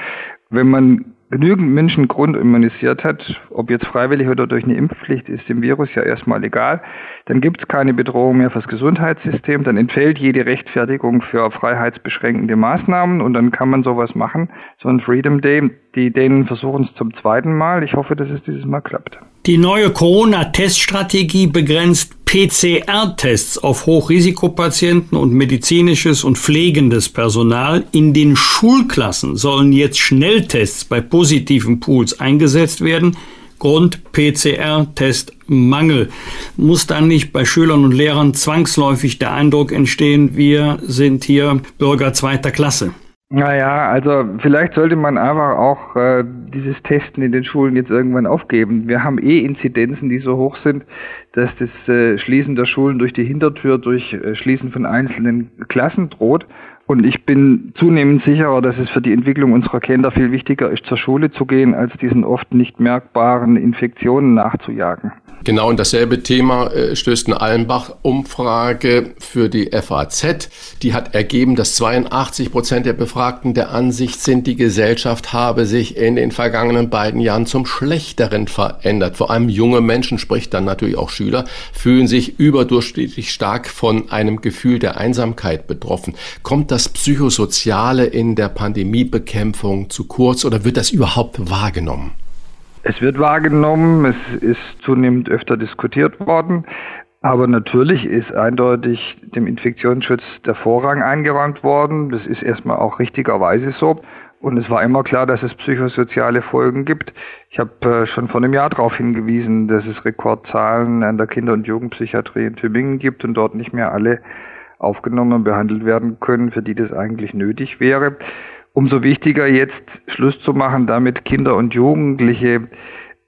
Wenn man genügend Menschen grundimmunisiert hat, ob jetzt freiwillig oder durch eine Impfpflicht, ist dem Virus ja erstmal egal, dann gibt es keine Bedrohung mehr fürs Gesundheitssystem, dann entfällt jede Rechtfertigung für freiheitsbeschränkende Maßnahmen und dann kann man sowas machen, so ein Freedom Day. Die Dänen versuchen es zum zweiten Mal. Ich hoffe, dass es dieses Mal klappt. Die neue Corona-Teststrategie begrenzt PCR-Tests auf Hochrisikopatienten und medizinisches und pflegendes Personal. In den Schulklassen sollen jetzt Schnelltests bei positiven Pools eingesetzt werden. Grund PCR-Testmangel. Muss dann nicht bei Schülern und Lehrern zwangsläufig der Eindruck entstehen, wir sind hier Bürger zweiter Klasse? Naja, also vielleicht sollte man einfach auch äh, dieses Testen in den Schulen jetzt irgendwann aufgeben. Wir haben eh Inzidenzen, die so hoch sind, dass das äh, Schließen der Schulen durch die Hintertür, durch äh, Schließen von einzelnen Klassen droht. Und ich bin zunehmend sicherer, dass es für die Entwicklung unserer Kinder viel wichtiger ist, zur Schule zu gehen, als diesen oft nicht merkbaren Infektionen nachzujagen. Genau, und dasselbe Thema äh, stößt eine Allenbach-Umfrage für die FAZ. Die hat ergeben, dass 82 Prozent der Befragten der Ansicht sind, die Gesellschaft habe sich in den vergangenen beiden Jahren zum Schlechteren verändert. Vor allem junge Menschen, sprich dann natürlich auch Schüler, fühlen sich überdurchschnittlich stark von einem Gefühl der Einsamkeit betroffen. Kommt das Psychosoziale in der Pandemiebekämpfung zu kurz oder wird das überhaupt wahrgenommen? Es wird wahrgenommen, es ist zunehmend öfter diskutiert worden, aber natürlich ist eindeutig dem Infektionsschutz der Vorrang eingeräumt worden. Das ist erstmal auch richtigerweise so. Und es war immer klar, dass es psychosoziale Folgen gibt. Ich habe äh, schon vor einem Jahr darauf hingewiesen, dass es Rekordzahlen an der Kinder- und Jugendpsychiatrie in Tübingen gibt und dort nicht mehr alle aufgenommen und behandelt werden können, für die das eigentlich nötig wäre umso wichtiger jetzt Schluss zu machen, damit Kinder und Jugendliche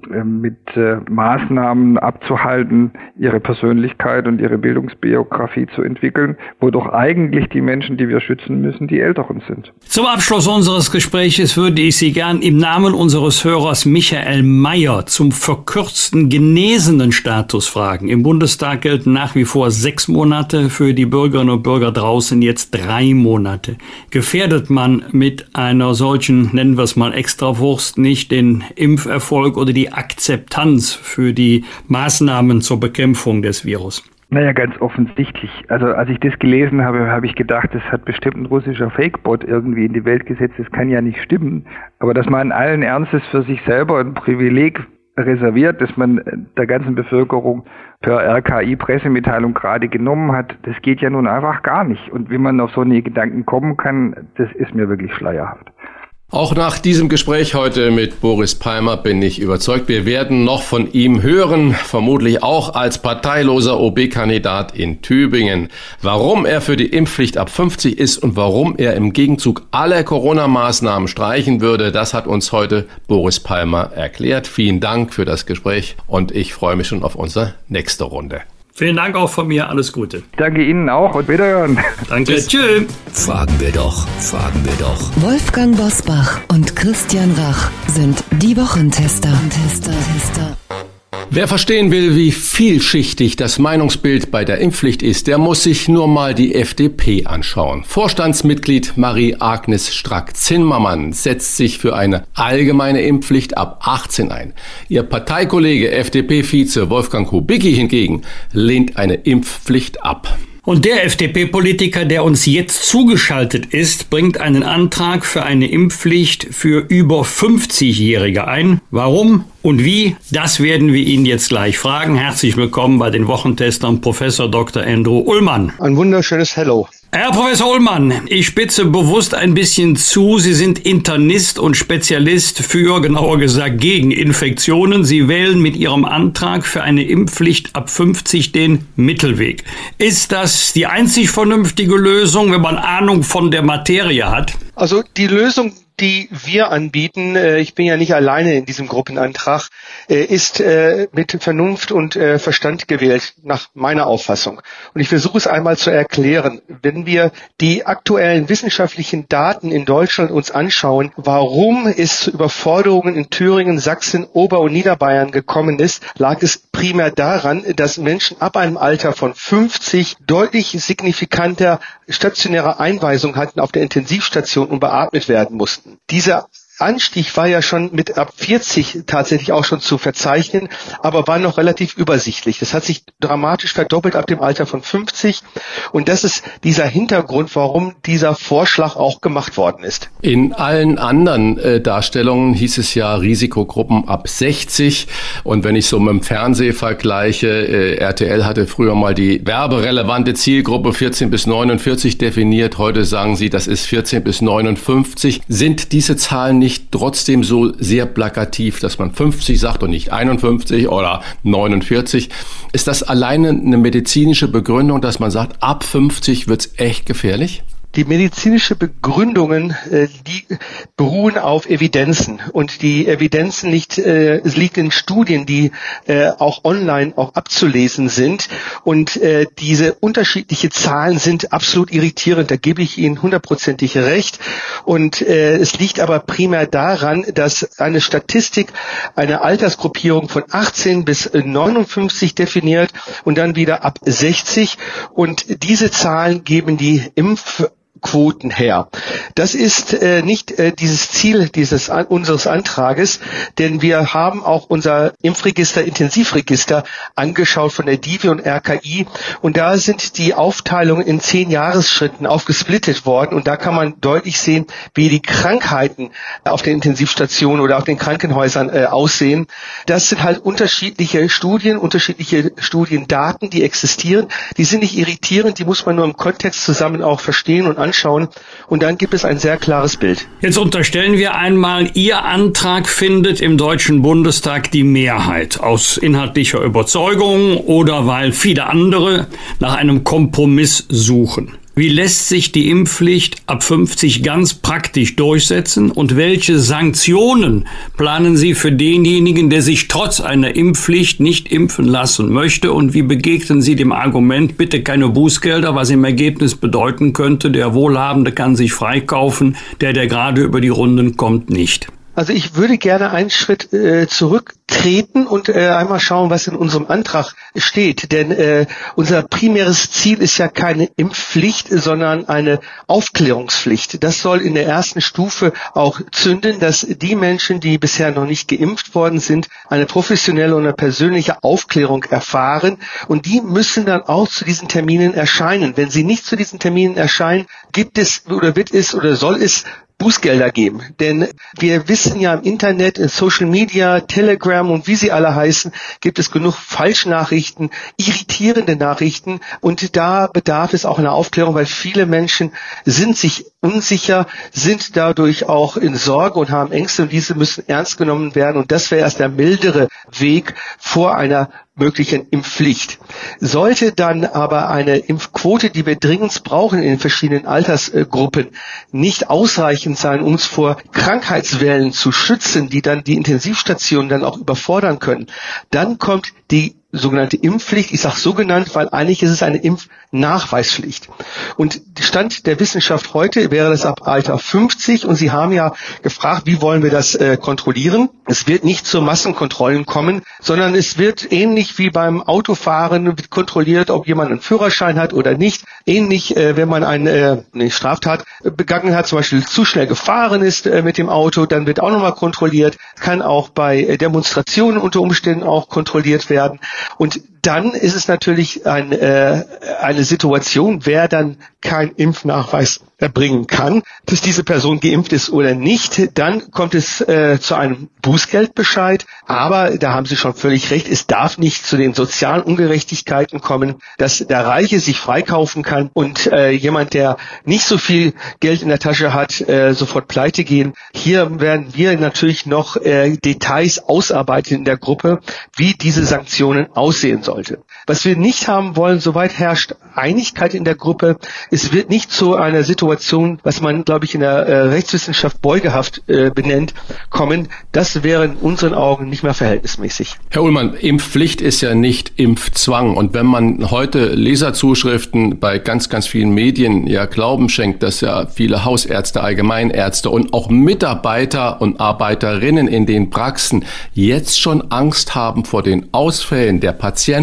mit äh, Maßnahmen abzuhalten, ihre Persönlichkeit und ihre Bildungsbiografie zu entwickeln, wo eigentlich die Menschen, die wir schützen müssen, die Älteren sind. Zum Abschluss unseres Gespräches würde ich Sie gern im Namen unseres Hörers Michael Mayer zum verkürzten genesenen Status fragen. Im Bundestag gelten nach wie vor sechs Monate, für die Bürgerinnen und Bürger draußen jetzt drei Monate. Gefährdet man mit einer solchen, nennen wir es mal Extrawurst, nicht den Impferfolg oder die Akzeptanz für die Maßnahmen zur Bekämpfung des Virus? Naja, ganz offensichtlich. Also als ich das gelesen habe, habe ich gedacht, das hat bestimmt ein russischer Fakebot irgendwie in die Welt gesetzt. Das kann ja nicht stimmen. Aber dass man allen Ernstes für sich selber ein Privileg reserviert, dass man der ganzen Bevölkerung per RKI-Pressemitteilung gerade genommen hat, das geht ja nun einfach gar nicht. Und wie man auf so eine Gedanken kommen kann, das ist mir wirklich schleierhaft. Auch nach diesem Gespräch heute mit Boris Palmer bin ich überzeugt, wir werden noch von ihm hören, vermutlich auch als parteiloser OB-Kandidat in Tübingen. Warum er für die Impfpflicht ab 50 ist und warum er im Gegenzug alle Corona-Maßnahmen streichen würde, das hat uns heute Boris Palmer erklärt. Vielen Dank für das Gespräch und ich freue mich schon auf unsere nächste Runde. Vielen Dank auch von mir. Alles Gute. Danke Ihnen auch und wiederhören. Danke. Tschüss. Fragen wir doch, fragen wir doch. Wolfgang Bosbach und Christian Rach sind die Wochentester. Tester, Tester. Wer verstehen will, wie vielschichtig das Meinungsbild bei der Impfpflicht ist, der muss sich nur mal die FDP anschauen. Vorstandsmitglied Marie-Agnes Strack-Zimmermann setzt sich für eine allgemeine Impfpflicht ab 18 ein. Ihr Parteikollege FDP-Vize Wolfgang Kubicki hingegen lehnt eine Impfpflicht ab. Und der FDP-Politiker, der uns jetzt zugeschaltet ist, bringt einen Antrag für eine Impfpflicht für über 50-Jährige ein. Warum und wie, das werden wir ihn jetzt gleich fragen. Herzlich willkommen bei den Wochentestern Professor Dr. Andrew Ullmann. Ein wunderschönes Hello. Herr Professor Ullmann, ich spitze bewusst ein bisschen zu. Sie sind Internist und Spezialist für, genauer gesagt, gegen Infektionen. Sie wählen mit Ihrem Antrag für eine Impfpflicht ab 50 den Mittelweg. Ist das die einzig vernünftige Lösung, wenn man Ahnung von der Materie hat? Also die Lösung die wir anbieten, äh, ich bin ja nicht alleine in diesem Gruppenantrag, äh, ist äh, mit Vernunft und Verstand gewählt, nach meiner Auffassung. Und ich versuche es einmal zu erklären. Wenn wir die aktuellen wissenschaftlichen Daten in Deutschland uns anschauen, warum es zu Überforderungen in Thüringen, Sachsen, Ober- und Niederbayern gekommen ist, lag es primär daran, dass Menschen ab einem Alter von 50 deutlich signifikanter stationäre Einweisung hatten auf der Intensivstation und beatmet werden mussten. Dieser Anstieg war ja schon mit ab 40 tatsächlich auch schon zu verzeichnen, aber war noch relativ übersichtlich. Das hat sich dramatisch verdoppelt ab dem Alter von 50 und das ist dieser Hintergrund, warum dieser Vorschlag auch gemacht worden ist. In allen anderen äh, Darstellungen hieß es ja Risikogruppen ab 60 und wenn ich so mit dem Fernseh vergleiche, äh, RTL hatte früher mal die werberelevante Zielgruppe 14 bis 49 definiert, heute sagen sie, das ist 14 bis 59. Sind diese Zahlen nicht nicht trotzdem so sehr plakativ, dass man 50 sagt und nicht 51 oder 49? Ist das alleine eine medizinische Begründung, dass man sagt, ab 50 wird's echt gefährlich? Die medizinische Begründungen, äh, die beruhen auf Evidenzen. Und die Evidenzen liegt, äh, es liegt in Studien, die äh, auch online auch abzulesen sind. Und äh, diese unterschiedliche Zahlen sind absolut irritierend. Da gebe ich Ihnen hundertprozentig recht. Und äh, es liegt aber primär daran, dass eine Statistik eine Altersgruppierung von 18 bis 59 definiert und dann wieder ab 60 und diese Zahlen geben die Impf Quoten her. Das ist äh, nicht äh, dieses Ziel dieses an, unseres Antrages, denn wir haben auch unser Impfregister, Intensivregister angeschaut von der DIVI und RKI und da sind die Aufteilungen in zehn Jahresschritten aufgesplittet worden und da kann man deutlich sehen, wie die Krankheiten auf den Intensivstationen oder auf den Krankenhäusern äh, aussehen. Das sind halt unterschiedliche Studien, unterschiedliche Studiendaten, die existieren. Die sind nicht irritierend, die muss man nur im Kontext zusammen auch verstehen und anschauen und dann gibt es ein sehr klares Bild. Jetzt unterstellen wir einmal, Ihr Antrag findet im Deutschen Bundestag die Mehrheit aus inhaltlicher Überzeugung oder weil viele andere nach einem Kompromiss suchen. Wie lässt sich die Impfpflicht ab 50 ganz praktisch durchsetzen und welche Sanktionen planen Sie für denjenigen, der sich trotz einer Impfpflicht nicht impfen lassen möchte und wie begegnen Sie dem Argument, bitte keine Bußgelder, was im Ergebnis bedeuten könnte, der Wohlhabende kann sich freikaufen, der, der gerade über die Runden kommt, nicht? Also ich würde gerne einen Schritt äh, zurücktreten und äh, einmal schauen, was in unserem Antrag steht. Denn äh, unser primäres Ziel ist ja keine Impfpflicht, sondern eine Aufklärungspflicht. Das soll in der ersten Stufe auch zünden, dass die Menschen, die bisher noch nicht geimpft worden sind, eine professionelle und eine persönliche Aufklärung erfahren. Und die müssen dann auch zu diesen Terminen erscheinen. Wenn sie nicht zu diesen Terminen erscheinen, gibt es oder wird es oder soll es Bußgelder geben. Denn wir wissen ja im Internet, in Social Media, Telegram und wie sie alle heißen, gibt es genug Falschnachrichten, irritierende Nachrichten. Und da bedarf es auch einer Aufklärung, weil viele Menschen sind sich unsicher, sind dadurch auch in Sorge und haben Ängste. Und diese müssen ernst genommen werden. Und das wäre erst der mildere Weg vor einer möglichen Impfpflicht. Sollte dann aber eine Impfquote, die wir dringend brauchen in den verschiedenen Altersgruppen, nicht ausreichend sein, uns vor Krankheitswellen zu schützen, die dann die Intensivstationen dann auch überfordern können, dann kommt die sogenannte Impfpflicht. Ich sage sogenannt, weil eigentlich ist es eine Impfnachweispflicht. Und Stand der Wissenschaft heute wäre das ab Alter 50 und Sie haben ja gefragt, wie wollen wir das äh, kontrollieren? Es wird nicht zu Massenkontrollen kommen, sondern es wird ähnlich wie beim Autofahren kontrolliert, ob jemand einen Führerschein hat oder nicht. Ähnlich, äh, wenn man eine, äh, eine Straftat begangen hat, zum Beispiel zu schnell gefahren ist äh, mit dem Auto, dann wird auch nochmal kontrolliert. Kann auch bei äh, Demonstrationen unter Umständen auch kontrolliert werden. Und dann ist es natürlich ein, äh, eine Situation, wer dann kein Impfnachweis erbringen kann, dass diese Person geimpft ist oder nicht, dann kommt es äh, zu einem Bußgeldbescheid. Aber da haben Sie schon völlig recht, es darf nicht zu den sozialen Ungerechtigkeiten kommen, dass der Reiche sich freikaufen kann und äh, jemand, der nicht so viel Geld in der Tasche hat, äh, sofort pleite gehen. Hier werden wir natürlich noch äh, Details ausarbeiten in der Gruppe, wie diese Sanktionen aussehen sollte. Was wir nicht haben wollen, soweit herrscht Einigkeit in der Gruppe. Es wird nicht zu einer Situation, was man, glaube ich, in der äh, Rechtswissenschaft beugehaft äh, benennt, kommen. Das wäre in unseren Augen nicht mehr verhältnismäßig. Herr Ullmann, Impfpflicht ist ja nicht Impfzwang. Und wenn man heute Leserzuschriften bei ganz, ganz vielen Medien ja Glauben schenkt, dass ja viele Hausärzte, Allgemeinärzte und auch Mitarbeiter und Arbeiterinnen in den Praxen jetzt schon Angst haben vor den Ausfällen der Patienten,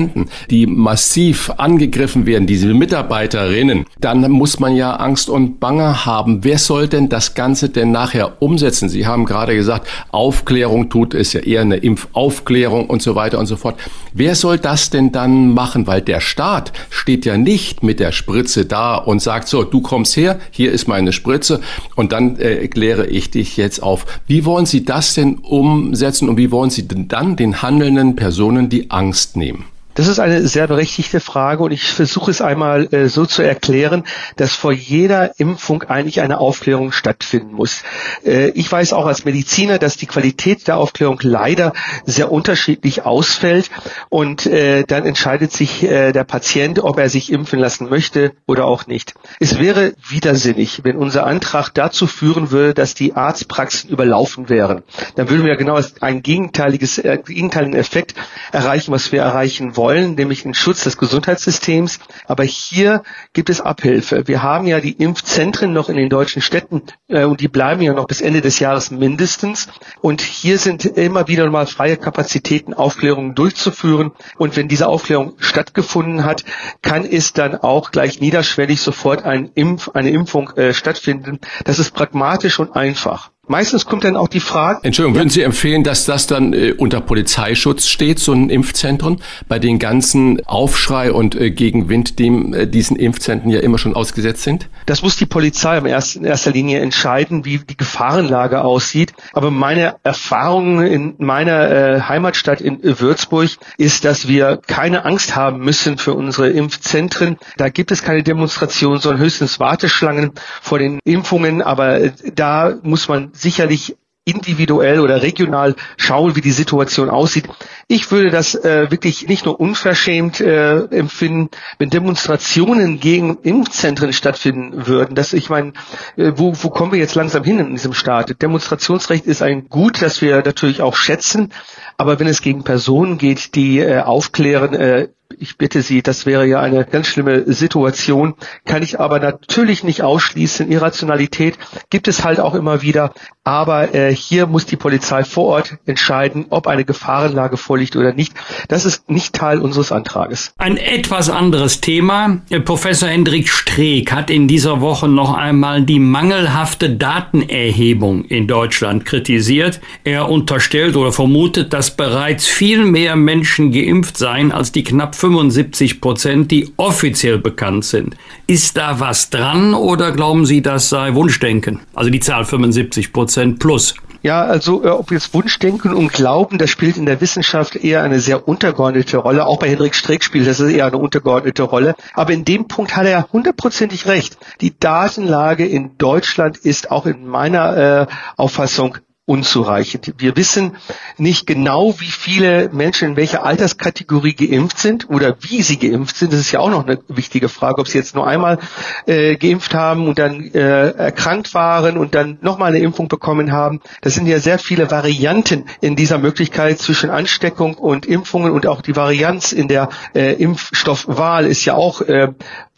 die massiv angegriffen werden, diese Mitarbeiterinnen, dann muss man ja Angst und Bange haben. Wer soll denn das Ganze denn nachher umsetzen? Sie haben gerade gesagt, Aufklärung tut es ja eher eine Impfaufklärung und so weiter und so fort. Wer soll das denn dann machen? Weil der Staat steht ja nicht mit der Spritze da und sagt so, du kommst her, hier ist meine Spritze und dann äh, kläre ich dich jetzt auf. Wie wollen Sie das denn umsetzen und wie wollen Sie denn dann den handelnden Personen die Angst nehmen? Das ist eine sehr berechtigte Frage und ich versuche es einmal äh, so zu erklären, dass vor jeder Impfung eigentlich eine Aufklärung stattfinden muss. Äh, ich weiß auch als Mediziner, dass die Qualität der Aufklärung leider sehr unterschiedlich ausfällt und äh, dann entscheidet sich äh, der Patient, ob er sich impfen lassen möchte oder auch nicht. Es wäre widersinnig, wenn unser Antrag dazu führen würde, dass die Arztpraxen überlaufen wären. Dann würden wir genau einen äh, gegenteiligen Effekt erreichen, was wir erreichen wollen wollen, nämlich den Schutz des Gesundheitssystems. Aber hier gibt es Abhilfe. Wir haben ja die Impfzentren noch in den deutschen Städten äh, und die bleiben ja noch bis Ende des Jahres mindestens. Und hier sind immer wieder mal freie Kapazitäten, Aufklärungen durchzuführen. Und wenn diese Aufklärung stattgefunden hat, kann es dann auch gleich niederschwellig sofort ein Impf, eine Impfung äh, stattfinden. Das ist pragmatisch und einfach. Meistens kommt dann auch die Frage. Entschuldigung, würden Sie empfehlen, dass das dann äh, unter Polizeischutz steht, so ein Impfzentrum, bei den ganzen Aufschrei und äh, Gegenwind, dem äh, diesen Impfzentren ja immer schon ausgesetzt sind? Das muss die Polizei in erster Linie entscheiden, wie die Gefahrenlage aussieht. Aber meine Erfahrung in meiner äh, Heimatstadt in Würzburg ist, dass wir keine Angst haben müssen für unsere Impfzentren. Da gibt es keine Demonstrationen, sondern höchstens Warteschlangen vor den Impfungen. Aber äh, da muss man sicherlich individuell oder regional schauen, wie die Situation aussieht. Ich würde das äh, wirklich nicht nur unverschämt äh, empfinden, wenn Demonstrationen gegen Impfzentren stattfinden würden. Das, ich meine, äh, wo, wo kommen wir jetzt langsam hin in diesem Staat? Demonstrationsrecht ist ein Gut, das wir natürlich auch schätzen, aber wenn es gegen Personen geht, die äh, aufklären, äh, ich bitte Sie, das wäre ja eine ganz schlimme Situation, kann ich aber natürlich nicht ausschließen. Irrationalität gibt es halt auch immer wieder, aber äh, hier muss die Polizei vor Ort entscheiden, ob eine Gefahrenlage vorliegt oder nicht. Das ist nicht Teil unseres Antrages. Ein etwas anderes Thema. Professor Hendrik Streeck hat in dieser Woche noch einmal die mangelhafte Datenerhebung in Deutschland kritisiert. Er unterstellt oder vermutet, dass bereits viel mehr Menschen geimpft seien als die knapp 75 Prozent, die offiziell bekannt sind. Ist da was dran oder glauben Sie, das sei Wunschdenken? Also die Zahl 75 Prozent plus. Ja, also äh, ob jetzt Wunschdenken und Glauben, das spielt in der Wissenschaft eher eine sehr untergeordnete Rolle. Auch bei Hendrik Streeck spielt das eher eine untergeordnete Rolle. Aber in dem Punkt hat er hundertprozentig recht. Die Datenlage in Deutschland ist auch in meiner äh, Auffassung unzureichend. Wir wissen nicht genau, wie viele Menschen in welcher Alterskategorie geimpft sind oder wie sie geimpft sind. Das ist ja auch noch eine wichtige Frage, ob sie jetzt nur einmal äh, geimpft haben und dann äh, erkrankt waren und dann nochmal eine Impfung bekommen haben. Das sind ja sehr viele Varianten in dieser Möglichkeit zwischen Ansteckung und Impfungen und auch die Varianz in der äh, Impfstoffwahl ist ja auch äh,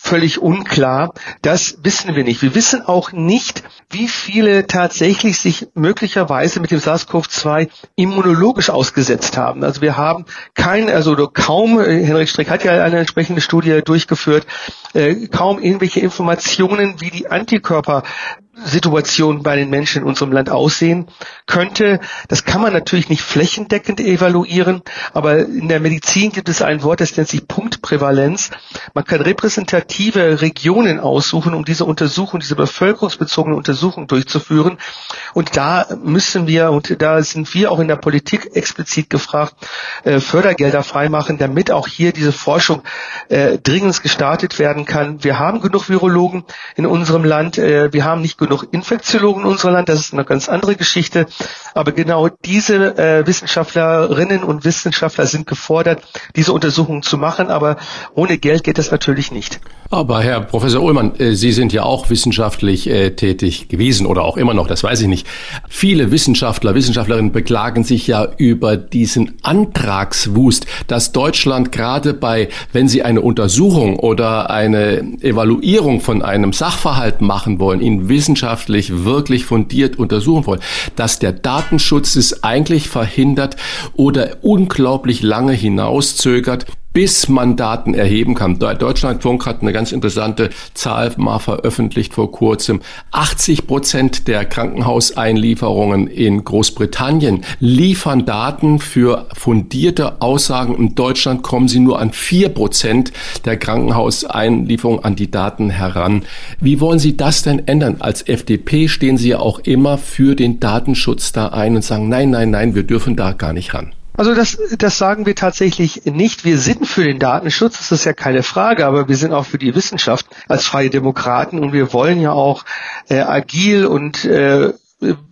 völlig unklar. Das wissen wir nicht. Wir wissen auch nicht, wie viele tatsächlich sich möglicherweise mit dem SARS-CoV-2 immunologisch ausgesetzt haben. Also wir haben kein, also kaum, äh, Henrik Strick hat ja eine entsprechende Studie durchgeführt, äh, kaum irgendwelche Informationen, wie die Antikörper Situation bei den Menschen in unserem Land aussehen könnte. Das kann man natürlich nicht flächendeckend evaluieren, aber in der Medizin gibt es ein Wort, das nennt sich Punktprävalenz. Man kann repräsentative Regionen aussuchen, um diese Untersuchung, diese bevölkerungsbezogene Untersuchung durchzuführen. Und da müssen wir, und da sind wir auch in der Politik explizit gefragt, äh, Fördergelder freimachen, damit auch hier diese Forschung äh, dringend gestartet werden kann. Wir haben genug Virologen in unserem Land. Äh, wir haben nicht genug Infektiologen in unserem Land. Das ist eine ganz andere Geschichte. Aber genau diese äh, Wissenschaftlerinnen und Wissenschaftler sind gefordert, diese Untersuchungen zu machen. Aber ohne Geld geht das natürlich nicht. Aber Herr Professor Ullmann, äh, Sie sind ja auch wissenschaftlich äh, tätig gewesen oder auch immer noch, das weiß ich nicht. Viele Wissenschaftler, Wissenschaftlerinnen beklagen sich ja über diesen Antragswust, dass Deutschland gerade bei, wenn sie eine Untersuchung oder eine Evaluierung von einem Sachverhalt machen wollen, ihn wissenschaftlich wirklich fundiert untersuchen wollen, dass der Datenschutz es eigentlich verhindert oder unglaublich lange hinauszögert, bis man Daten erheben kann. Deutschlandfunk hat eine ganz interessante Zahl mal veröffentlicht vor kurzem. 80 Prozent der Krankenhauseinlieferungen in Großbritannien liefern Daten für fundierte Aussagen. In Deutschland kommen sie nur an vier Prozent der Krankenhauseinlieferungen an die Daten heran. Wie wollen Sie das denn ändern? Als FDP stehen Sie ja auch immer für den Datenschutz da ein und sagen, nein, nein, nein, wir dürfen da gar nicht ran. Also das, das sagen wir tatsächlich nicht. Wir sind für den Datenschutz, das ist ja keine Frage, aber wir sind auch für die Wissenschaft als freie Demokraten und wir wollen ja auch äh, agil und äh,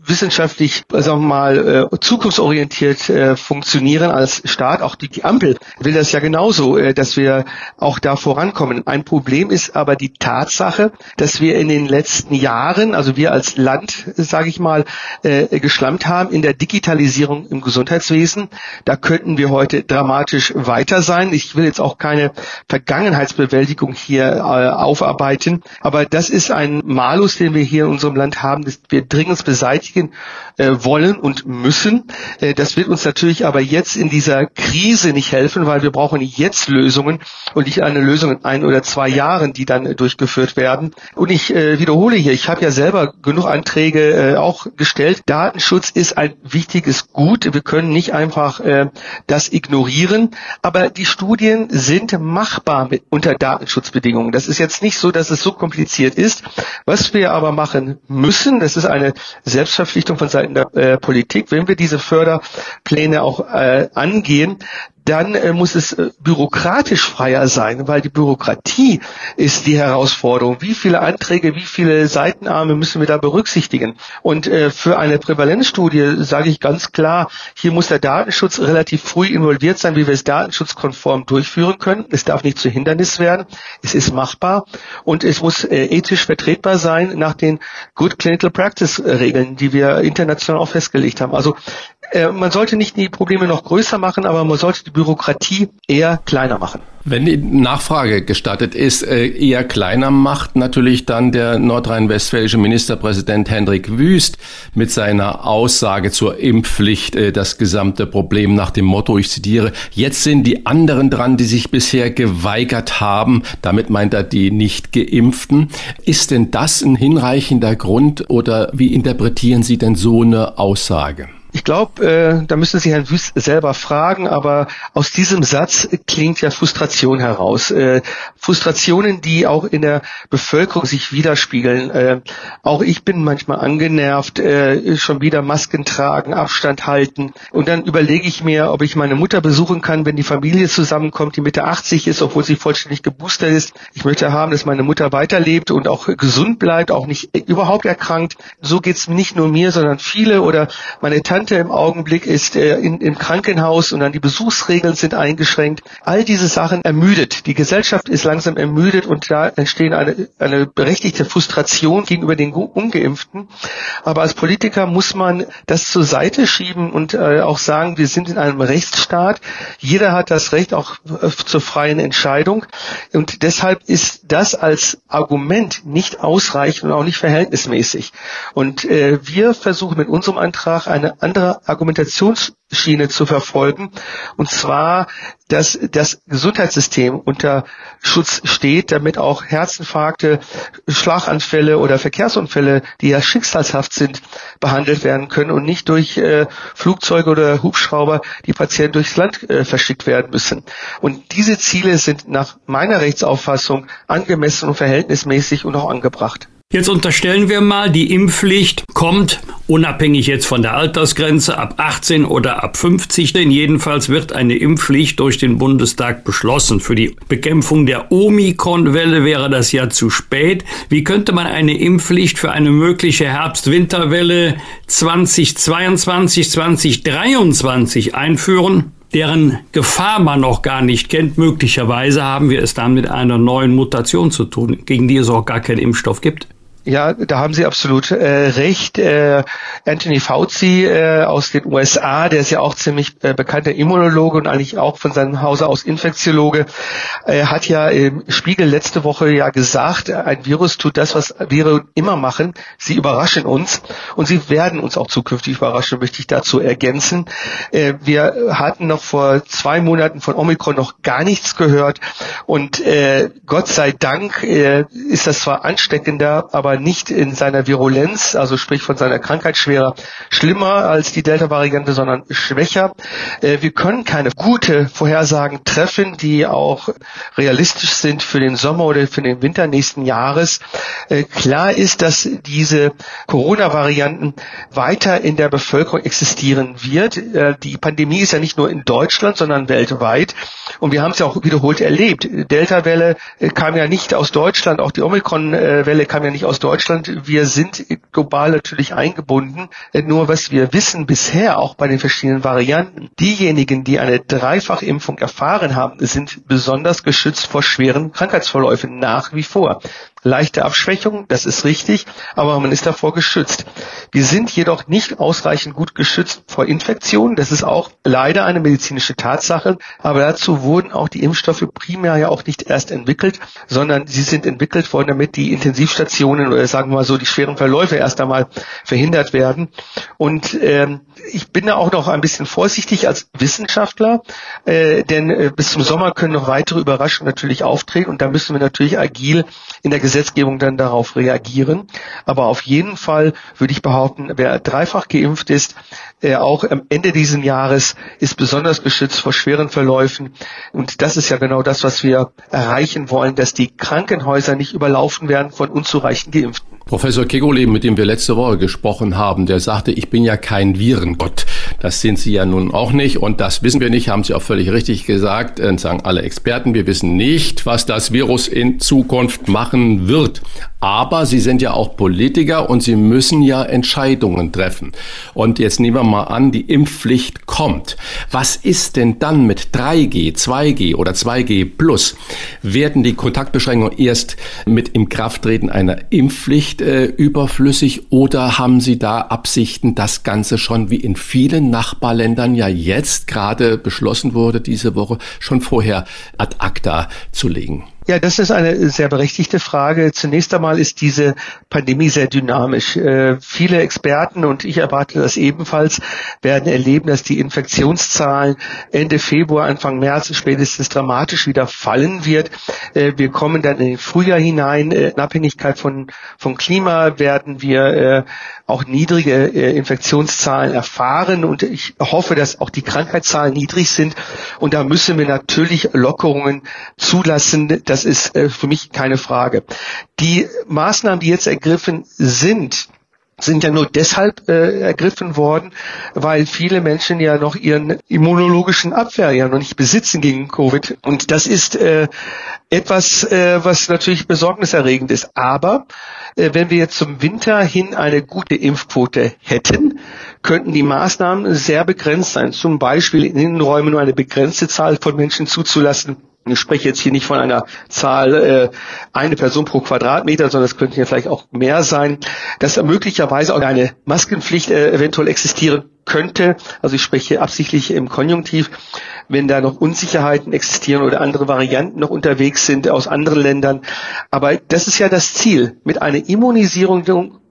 wissenschaftlich, sagen wir mal, äh, zukunftsorientiert äh, funktionieren als Staat. Auch die, die Ampel will das ja genauso, äh, dass wir auch da vorankommen. Ein Problem ist aber die Tatsache, dass wir in den letzten Jahren, also wir als Land, sage ich mal, äh, geschlampt haben in der Digitalisierung im Gesundheitswesen. Da könnten wir heute dramatisch weiter sein. Ich will jetzt auch keine Vergangenheitsbewältigung hier äh, aufarbeiten, aber das ist ein Malus, den wir hier in unserem Land haben, das wir dringend beseitigen beschäftigen äh, wollen und müssen. Äh, das wird uns natürlich aber jetzt in dieser Krise nicht helfen, weil wir brauchen jetzt Lösungen und nicht eine Lösung in ein oder zwei Jahren, die dann durchgeführt werden. Und ich äh, wiederhole hier, ich habe ja selber genug Anträge äh, auch gestellt. Datenschutz ist ein wichtiges Gut. Wir können nicht einfach äh, das ignorieren, aber die Studien sind machbar mit, unter Datenschutzbedingungen. Das ist jetzt nicht so, dass es so kompliziert ist. Was wir aber machen müssen, das ist eine Selbstverständlichkeit, Verpflichtung von Seiten der äh, Politik, wenn wir diese Förderpläne auch äh, angehen, dann äh, muss es äh, bürokratisch freier sein, weil die Bürokratie ist die Herausforderung. Wie viele Anträge, wie viele Seitenarme müssen wir da berücksichtigen? Und äh, für eine Prävalenzstudie sage ich ganz klar, hier muss der Datenschutz relativ früh involviert sein, wie wir es datenschutzkonform durchführen können. Es darf nicht zu Hindernis werden. Es ist machbar und es muss äh, ethisch vertretbar sein nach den Good Clinical Practice Regeln, die wir international auch festgelegt haben. Also äh, man sollte nicht die Probleme noch größer machen, aber man sollte die Bürokratie eher kleiner machen. Wenn die Nachfrage gestattet ist, äh, eher kleiner macht natürlich dann der nordrhein-westfälische Ministerpräsident Hendrik Wüst mit seiner Aussage zur Impfpflicht äh, das gesamte Problem nach dem Motto, ich zitiere, jetzt sind die anderen dran, die sich bisher geweigert haben. Damit meint er die nicht geimpften. Ist denn das ein hinreichender Grund oder wie interpretieren Sie denn so eine Aussage? Ich glaube, äh, da müssen Sie Herrn Wüst selber fragen, aber aus diesem Satz klingt ja Frustration heraus. Äh, Frustrationen, die auch in der Bevölkerung sich widerspiegeln. Äh, auch ich bin manchmal angenervt, äh, schon wieder Masken tragen, Abstand halten. Und dann überlege ich mir, ob ich meine Mutter besuchen kann, wenn die Familie zusammenkommt, die Mitte 80 ist, obwohl sie vollständig geboostert ist. Ich möchte haben, dass meine Mutter weiterlebt und auch gesund bleibt, auch nicht überhaupt erkrankt. So geht es nicht nur mir, sondern viele oder meine Tante Tante im Augenblick ist äh, in, im Krankenhaus und dann die Besuchsregeln sind eingeschränkt. All diese Sachen ermüdet. Die Gesellschaft ist langsam ermüdet und da entstehen eine, eine berechtigte Frustration gegenüber den Ungeimpften. Aber als Politiker muss man das zur Seite schieben und äh, auch sagen, wir sind in einem Rechtsstaat. Jeder hat das Recht auch äh, zur freien Entscheidung. Und deshalb ist das als Argument nicht ausreichend und auch nicht verhältnismäßig. Und äh, wir versuchen mit unserem Antrag eine andere Argumentationsschiene zu verfolgen. Und zwar, dass das Gesundheitssystem unter Schutz steht, damit auch Herzinfarkte, Schlaganfälle oder Verkehrsunfälle, die ja schicksalshaft sind, behandelt werden können und nicht durch äh, Flugzeuge oder Hubschrauber die Patienten durchs Land äh, verschickt werden müssen. Und diese Ziele sind nach meiner Rechtsauffassung angemessen und verhältnismäßig und auch angebracht. Jetzt unterstellen wir mal, die Impfpflicht kommt, unabhängig jetzt von der Altersgrenze, ab 18 oder ab 50. Denn jedenfalls wird eine Impfpflicht durch den Bundestag beschlossen. Für die Bekämpfung der Omikron-Welle wäre das ja zu spät. Wie könnte man eine Impfpflicht für eine mögliche Herbst-Winterwelle 2022, 2023 einführen? deren Gefahr man noch gar nicht kennt. Möglicherweise haben wir es dann mit einer neuen Mutation zu tun, gegen die es auch gar keinen Impfstoff gibt. Ja, da haben Sie absolut äh, recht. Äh, Anthony Fauci äh, aus den USA, der ist ja auch ziemlich äh, bekannter Immunologe und eigentlich auch von seinem Hause aus Infektiologe, äh, hat ja im Spiegel letzte Woche ja gesagt, ein Virus tut das, was Viren immer machen. Sie überraschen uns und sie werden uns auch zukünftig überraschen, möchte ich dazu ergänzen. Äh, wir hatten noch vor zwei Monaten von Omikron noch gar nichts gehört und äh, Gott sei Dank äh, ist das zwar ansteckender, aber nicht in seiner Virulenz, also sprich von seiner Krankheitsschwere, schlimmer als die Delta-Variante, sondern schwächer. Äh, wir können keine gute Vorhersagen treffen, die auch realistisch sind für den Sommer oder für den Winter nächsten Jahres. Äh, klar ist, dass diese Corona-Varianten weiter in der Bevölkerung existieren wird. Äh, die Pandemie ist ja nicht nur in Deutschland, sondern weltweit. Und wir haben es ja auch wiederholt erlebt. Delta-Welle kam ja nicht aus Deutschland, auch die Omikron-Welle kam ja nicht aus Deutschland Deutschland, wir sind global natürlich eingebunden. Nur was wir wissen bisher, auch bei den verschiedenen Varianten, diejenigen, die eine Dreifachimpfung erfahren haben, sind besonders geschützt vor schweren Krankheitsverläufen nach wie vor leichte Abschwächung, das ist richtig, aber man ist davor geschützt. Wir sind jedoch nicht ausreichend gut geschützt vor Infektionen. Das ist auch leider eine medizinische Tatsache. Aber dazu wurden auch die Impfstoffe primär ja auch nicht erst entwickelt, sondern sie sind entwickelt worden, damit die Intensivstationen oder sagen wir mal so die schweren Verläufe erst einmal verhindert werden. Und ähm, ich bin da auch noch ein bisschen vorsichtig als Wissenschaftler, äh, denn äh, bis zum Sommer können noch weitere Überraschungen natürlich auftreten und da müssen wir natürlich agil in der Gesetzgebung dann darauf reagieren. Aber auf jeden Fall würde ich behaupten, wer dreifach geimpft ist, äh, auch am Ende dieses Jahres ist besonders geschützt vor schweren Verläufen. Und das ist ja genau das, was wir erreichen wollen, dass die Krankenhäuser nicht überlaufen werden von unzureichend Geimpften. Professor Kegole, mit dem wir letzte Woche gesprochen haben, der sagte, ich bin ja kein Virengott. Das sind Sie ja nun auch nicht und das wissen wir nicht, haben Sie auch völlig richtig gesagt, äh, sagen alle Experten. Wir wissen nicht, was das Virus in Zukunft machen wird. Aber Sie sind ja auch Politiker und Sie müssen ja Entscheidungen treffen. Und jetzt nehmen wir mal an, die Impfpflicht kommt. Was ist denn dann mit 3G, 2G oder 2G plus? Werden die Kontaktbeschränkungen erst mit im Krafttreten einer Impfpflicht äh, überflüssig oder haben Sie da Absichten, das Ganze schon wie in vielen Nachbarländern ja jetzt gerade beschlossen wurde diese Woche schon vorher ad acta zu legen? Ja, das ist eine sehr berechtigte Frage. Zunächst einmal ist diese Pandemie sehr dynamisch. Äh, viele Experten, und ich erwarte das ebenfalls, werden erleben, dass die Infektionszahlen Ende Februar, Anfang März spätestens dramatisch wieder fallen wird. Äh, wir kommen dann in den Frühjahr hinein. Äh, in Abhängigkeit von, vom Klima werden wir äh, auch niedrige äh, Infektionszahlen erfahren. Und ich hoffe, dass auch die Krankheitszahlen niedrig sind. Und da müssen wir natürlich Lockerungen zulassen, das ist äh, für mich keine Frage. Die Maßnahmen, die jetzt ergriffen sind, sind ja nur deshalb äh, ergriffen worden, weil viele Menschen ja noch ihren immunologischen Abwehr ja noch nicht besitzen gegen Covid. Und das ist äh, etwas, äh, was natürlich besorgniserregend ist. Aber äh, wenn wir jetzt zum Winter hin eine gute Impfquote hätten, könnten die Maßnahmen sehr begrenzt sein. Zum Beispiel in Innenräumen nur eine begrenzte Zahl von Menschen zuzulassen ich spreche jetzt hier nicht von einer Zahl äh, eine Person pro Quadratmeter, sondern es könnten ja vielleicht auch mehr sein, dass möglicherweise auch eine Maskenpflicht äh, eventuell existieren könnte. Also ich spreche absichtlich im Konjunktiv, wenn da noch Unsicherheiten existieren oder andere Varianten noch unterwegs sind aus anderen Ländern. Aber das ist ja das Ziel. Mit einer Immunisierung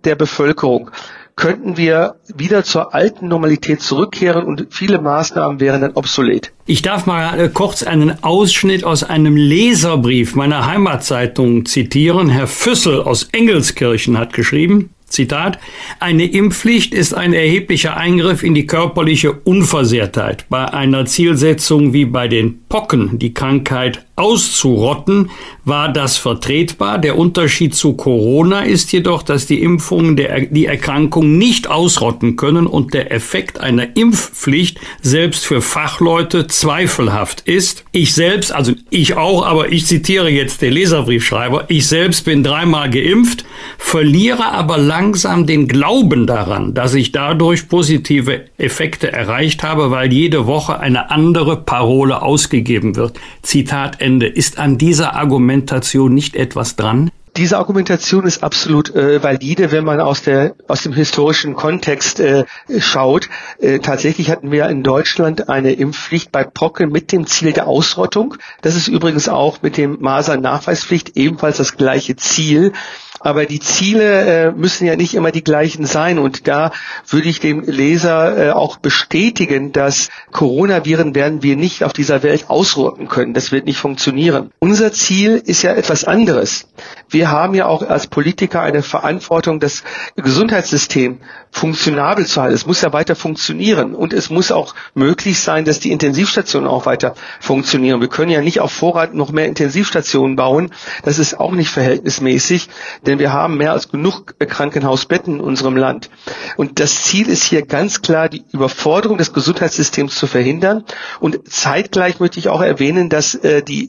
der Bevölkerung könnten wir wieder zur alten Normalität zurückkehren und viele Maßnahmen wären dann obsolet. Ich darf mal äh, kurz einen Ausschnitt aus einem Leserbrief meiner Heimatzeitung zitieren. Herr Füssel aus Engelskirchen hat geschrieben, Zitat, eine Impfpflicht ist ein erheblicher Eingriff in die körperliche Unversehrtheit. Bei einer Zielsetzung wie bei den Pocken, die Krankheit auszurotten, war das vertretbar. Der Unterschied zu Corona ist jedoch, dass die Impfungen der, die Erkrankung nicht ausrotten können und der Effekt einer Impfpflicht selbst für Fachleute zweifelhaft ist. Ich selbst, also ich auch, aber ich zitiere jetzt den Leserbriefschreiber, ich selbst bin dreimal geimpft, verliere aber langsam den Glauben daran, dass ich dadurch positive Effekte erreicht habe, weil jede Woche eine andere Parole ausgegeben wird. Zitat Ende. Ist an dieser Argumentation nicht etwas dran? Diese Argumentation ist absolut äh, valide, wenn man aus der aus dem historischen Kontext äh, schaut. Äh, tatsächlich hatten wir in Deutschland eine Impfpflicht bei Pocken mit dem Ziel der Ausrottung. Das ist übrigens auch mit dem Masern-Nachweispflicht ebenfalls das gleiche Ziel. Aber die Ziele äh, müssen ja nicht immer die gleichen sein. Und da würde ich dem Leser äh, auch bestätigen, dass Coronaviren werden wir nicht auf dieser Welt ausrotten können. Das wird nicht funktionieren. Unser Ziel ist ja etwas anderes. Wir haben ja auch als Politiker eine Verantwortung, das Gesundheitssystem funktionabel zu halten. Es muss ja weiter funktionieren. Und es muss auch möglich sein, dass die Intensivstationen auch weiter funktionieren. Wir können ja nicht auf Vorrat noch mehr Intensivstationen bauen. Das ist auch nicht verhältnismäßig denn wir haben mehr als genug Krankenhausbetten in unserem Land. Und das Ziel ist hier ganz klar, die Überforderung des Gesundheitssystems zu verhindern. Und zeitgleich möchte ich auch erwähnen, dass äh, die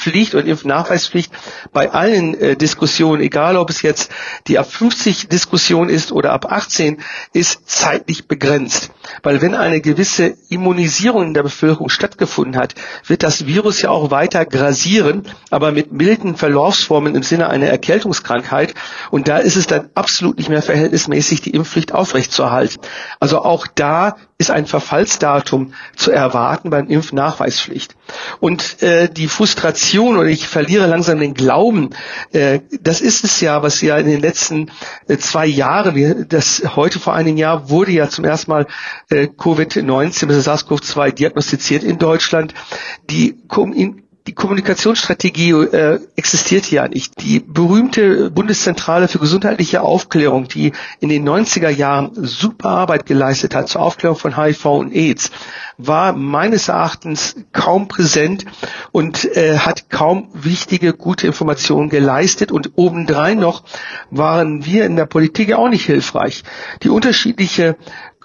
Impfpflicht und Impfnachweispflicht bei allen äh, Diskussionen, egal ob es jetzt die ab 50 Diskussion ist oder ab 18, ist zeitlich begrenzt. Weil wenn eine gewisse Immunisierung in der Bevölkerung stattgefunden hat, wird das Virus ja auch weiter grasieren, aber mit milden Verlaufsformen im Sinne einer Erkältungskrankheit Krankheit. Und da ist es dann absolut nicht mehr verhältnismäßig, die Impfpflicht aufrechtzuerhalten. Also auch da ist ein Verfallsdatum zu erwarten beim Impfnachweispflicht. Und äh, die Frustration oder ich verliere langsam den Glauben, äh, das ist es ja, was ja in den letzten äh, zwei Jahren, das heute vor einem Jahr wurde ja zum ersten Mal äh, Covid-19, SARS-CoV-2 diagnostiziert in Deutschland. Die die Kommunikationsstrategie äh, existiert ja nicht. Die berühmte Bundeszentrale für gesundheitliche Aufklärung, die in den 90er Jahren super Arbeit geleistet hat zur Aufklärung von HIV und AIDS, war meines Erachtens kaum präsent und äh, hat kaum wichtige, gute Informationen geleistet und obendrein noch waren wir in der Politik auch nicht hilfreich. Die unterschiedliche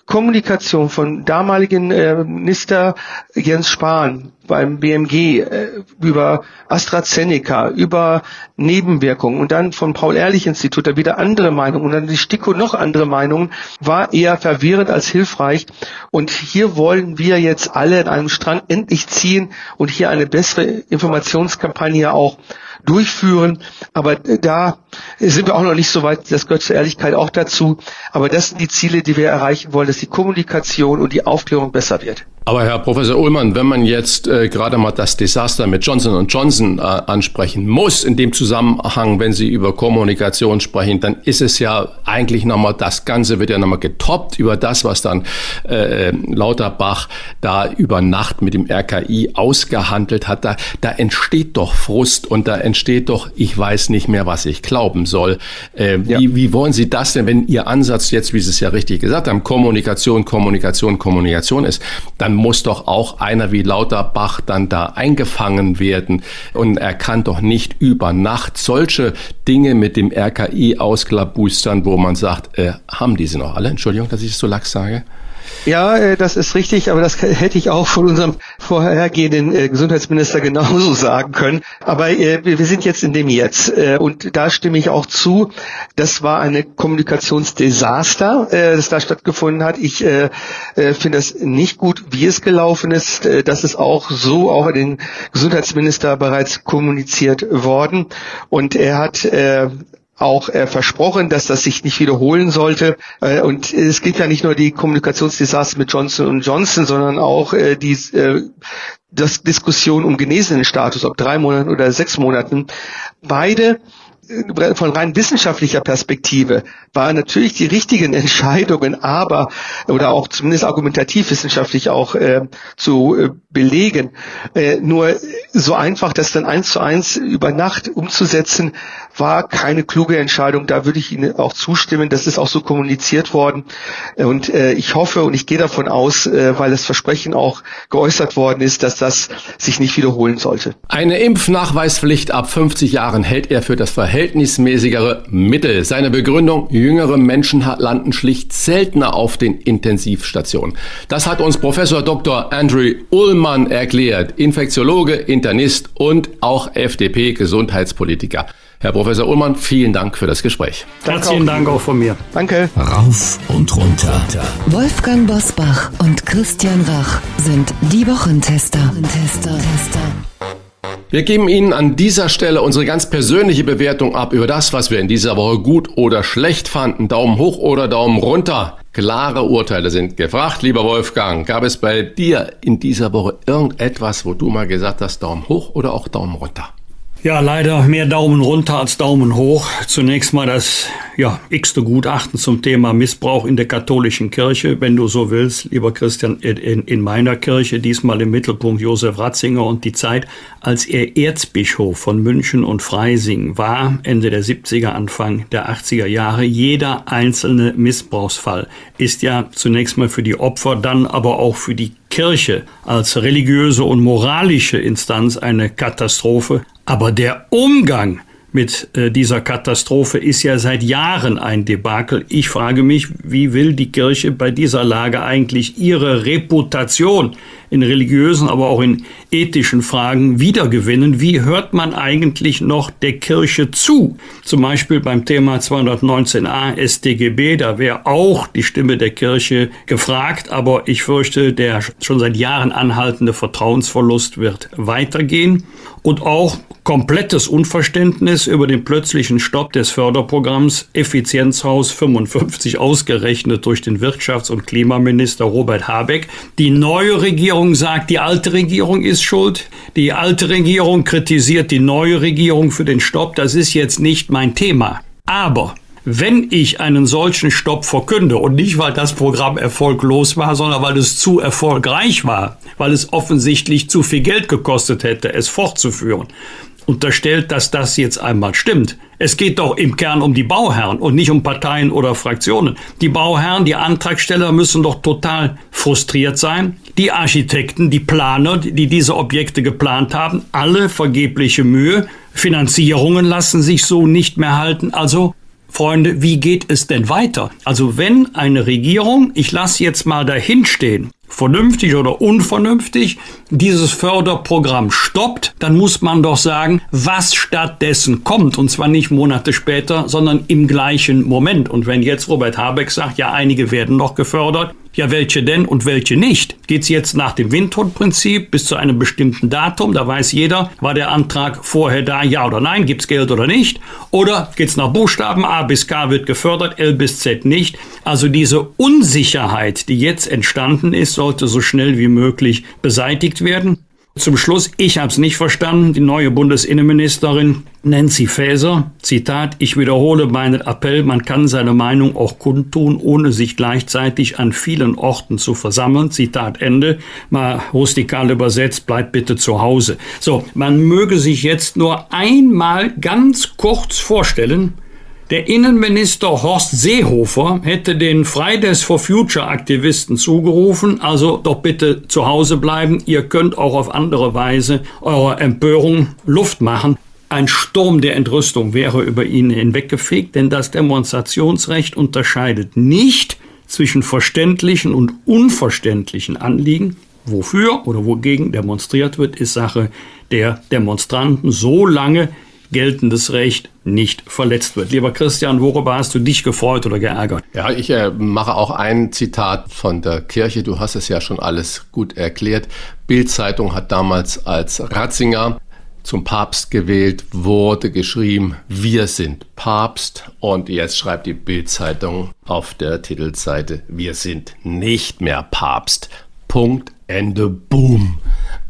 Kommunikation von damaligen äh, Minister Jens Spahn beim BMG äh, über AstraZeneca, über Nebenwirkungen und dann vom Paul-Ehrlich-Institut da wieder andere Meinungen und dann die STIKO noch andere Meinungen, war eher verwirrend als hilfreich. Und hier wollen wir jetzt alle in einem Strang endlich ziehen und hier eine bessere Informationskampagne auch durchführen. Aber da sind wir auch noch nicht so weit, das gehört zur Ehrlichkeit auch dazu. Aber das sind die Ziele, die wir erreichen wollen, dass die Kommunikation und die Aufklärung besser wird. Aber Herr Professor Ullmann, wenn man jetzt äh, gerade mal das Desaster mit Johnson Johnson äh, ansprechen muss, in dem Zusammenhang, wenn Sie über Kommunikation sprechen, dann ist es ja eigentlich nochmal, das Ganze wird ja nochmal getoppt über das, was dann äh, Lauterbach da über Nacht mit dem RKI ausgehandelt hat. Da, da entsteht doch Frust und da entsteht doch, ich weiß nicht mehr, was ich glauben soll. Äh, ja. wie, wie wollen Sie das denn, wenn Ihr Ansatz jetzt, wie Sie es ja richtig gesagt haben, Kommunikation, Kommunikation, Kommunikation ist, dann muss doch auch einer wie Lauterbach dann da eingefangen werden. Und er kann doch nicht über Nacht solche Dinge mit dem RKI ausklabustern, wo man sagt, äh, haben diese noch alle? Entschuldigung, dass ich es so lax sage. Ja, äh, das ist richtig, aber das hätte ich auch von unserem vorhergehenden äh, Gesundheitsminister genauso sagen können. Aber äh, wir sind jetzt in dem Jetzt. Und da stimme ich auch zu. Das war eine Kommunikationsdesaster, das da stattgefunden hat. Ich finde es nicht gut, wie es gelaufen ist. Das ist auch so auch den Gesundheitsminister bereits kommuniziert worden. Und er hat auch äh, versprochen, dass das sich nicht wiederholen sollte. Äh, und es gibt ja nicht nur die Kommunikationsdesaster mit Johnson Johnson, sondern auch äh, die äh, das Diskussion um genesenen Status, ob drei Monaten oder sechs Monaten. Beide von rein wissenschaftlicher Perspektive waren natürlich die richtigen Entscheidungen, aber oder auch zumindest argumentativ wissenschaftlich auch äh, zu äh, belegen. Äh, nur so einfach, das dann eins zu eins über Nacht umzusetzen, war keine kluge Entscheidung. Da würde ich Ihnen auch zustimmen. Das ist auch so kommuniziert worden. Und äh, ich hoffe und ich gehe davon aus, äh, weil das Versprechen auch geäußert worden ist, dass das sich nicht wiederholen sollte. Eine Impfnachweispflicht ab 50 Jahren hält er für das verhältnismäßigere Mittel. Seine Begründung, jüngere Menschen landen schlicht seltener auf den Intensivstationen. Das hat uns Professor Dr. Andrew Ullmann erklärt, Infektiologe, Internist und auch FDP-Gesundheitspolitiker. Herr Professor Ullmann, vielen Dank für das Gespräch. Herzlichen Dank auch von mir. Danke. Rauf und runter. Wolfgang Bosbach und Christian Rach sind die Wochentester. Wir geben Ihnen an dieser Stelle unsere ganz persönliche Bewertung ab über das, was wir in dieser Woche gut oder schlecht fanden. Daumen hoch oder Daumen runter. Klare Urteile sind gefragt, lieber Wolfgang. Gab es bei dir in dieser Woche irgendetwas, wo du mal gesagt hast, Daumen hoch oder auch Daumen runter? Ja, leider mehr Daumen runter als Daumen hoch. Zunächst mal das ja, x-te Gutachten zum Thema Missbrauch in der katholischen Kirche, wenn du so willst, lieber Christian, in, in meiner Kirche, diesmal im Mittelpunkt Josef Ratzinger und die Zeit, als er Erzbischof von München und Freising war, Ende der 70er, Anfang der 80er Jahre. Jeder einzelne Missbrauchsfall ist ja zunächst mal für die Opfer, dann aber auch für die Kirche als religiöse und moralische Instanz eine Katastrophe. Aber der Umgang mit äh, dieser Katastrophe ist ja seit Jahren ein Debakel. Ich frage mich, wie will die Kirche bei dieser Lage eigentlich ihre Reputation in religiösen, aber auch in ethischen Fragen wiedergewinnen? Wie hört man eigentlich noch der Kirche zu? Zum Beispiel beim Thema 219a StGB, da wäre auch die Stimme der Kirche gefragt, aber ich fürchte, der schon seit Jahren anhaltende Vertrauensverlust wird weitergehen und auch komplettes Unverständnis über den plötzlichen Stopp des Förderprogramms Effizienzhaus 55 ausgerechnet durch den Wirtschafts- und Klimaminister Robert Habeck. Die neue Regierung sagt, die alte Regierung ist schuld. Die alte Regierung kritisiert die neue Regierung für den Stopp. Das ist jetzt nicht mein Thema. Aber wenn ich einen solchen Stopp verkünde und nicht, weil das Programm erfolglos war, sondern weil es zu erfolgreich war, weil es offensichtlich zu viel Geld gekostet hätte, es fortzuführen, unterstellt, dass das jetzt einmal stimmt. Es geht doch im Kern um die Bauherren und nicht um Parteien oder Fraktionen. Die Bauherren, die Antragsteller müssen doch total frustriert sein. Die Architekten, die Planer, die diese Objekte geplant haben, alle vergebliche Mühe. Finanzierungen lassen sich so nicht mehr halten. Also Freunde, wie geht es denn weiter? Also wenn eine Regierung, ich lasse jetzt mal dahinstehen, vernünftig oder unvernünftig dieses Förderprogramm stoppt, dann muss man doch sagen, was stattdessen kommt. Und zwar nicht Monate später, sondern im gleichen Moment. Und wenn jetzt Robert Habeck sagt, ja, einige werden noch gefördert, ja, welche denn und welche nicht? Geht's jetzt nach dem Windhundprinzip bis zu einem bestimmten Datum? Da weiß jeder, war der Antrag vorher da, ja oder nein, gibt's Geld oder nicht? Oder geht's nach Buchstaben, A bis K wird gefördert, L bis Z nicht? Also diese Unsicherheit, die jetzt entstanden ist, sollte so schnell wie möglich beseitigt werden. Zum Schluss, ich habe es nicht verstanden, die neue Bundesinnenministerin Nancy Faeser, Zitat, ich wiederhole meinen Appell, man kann seine Meinung auch kundtun, ohne sich gleichzeitig an vielen Orten zu versammeln. Zitat Ende, mal rustikal übersetzt, bleibt bitte zu Hause. So, man möge sich jetzt nur einmal ganz kurz vorstellen, der Innenminister Horst Seehofer hätte den Fridays for Future Aktivisten zugerufen, also doch bitte zu Hause bleiben, ihr könnt auch auf andere Weise eurer Empörung Luft machen. Ein Sturm der Entrüstung wäre über ihn hinweggefegt, denn das Demonstrationsrecht unterscheidet nicht zwischen verständlichen und unverständlichen Anliegen. Wofür oder wogegen demonstriert wird, ist Sache der Demonstranten, solange geltendes Recht nicht verletzt wird. Lieber Christian, worüber hast du dich gefreut oder geärgert? Ja, ich äh, mache auch ein Zitat von der Kirche. Du hast es ja schon alles gut erklärt. Bild-Zeitung hat damals als Ratzinger zum Papst gewählt wurde, geschrieben, wir sind Papst. Und jetzt schreibt die Bild-Zeitung auf der Titelseite, wir sind nicht mehr Papst. Punkt, Ende, Boom.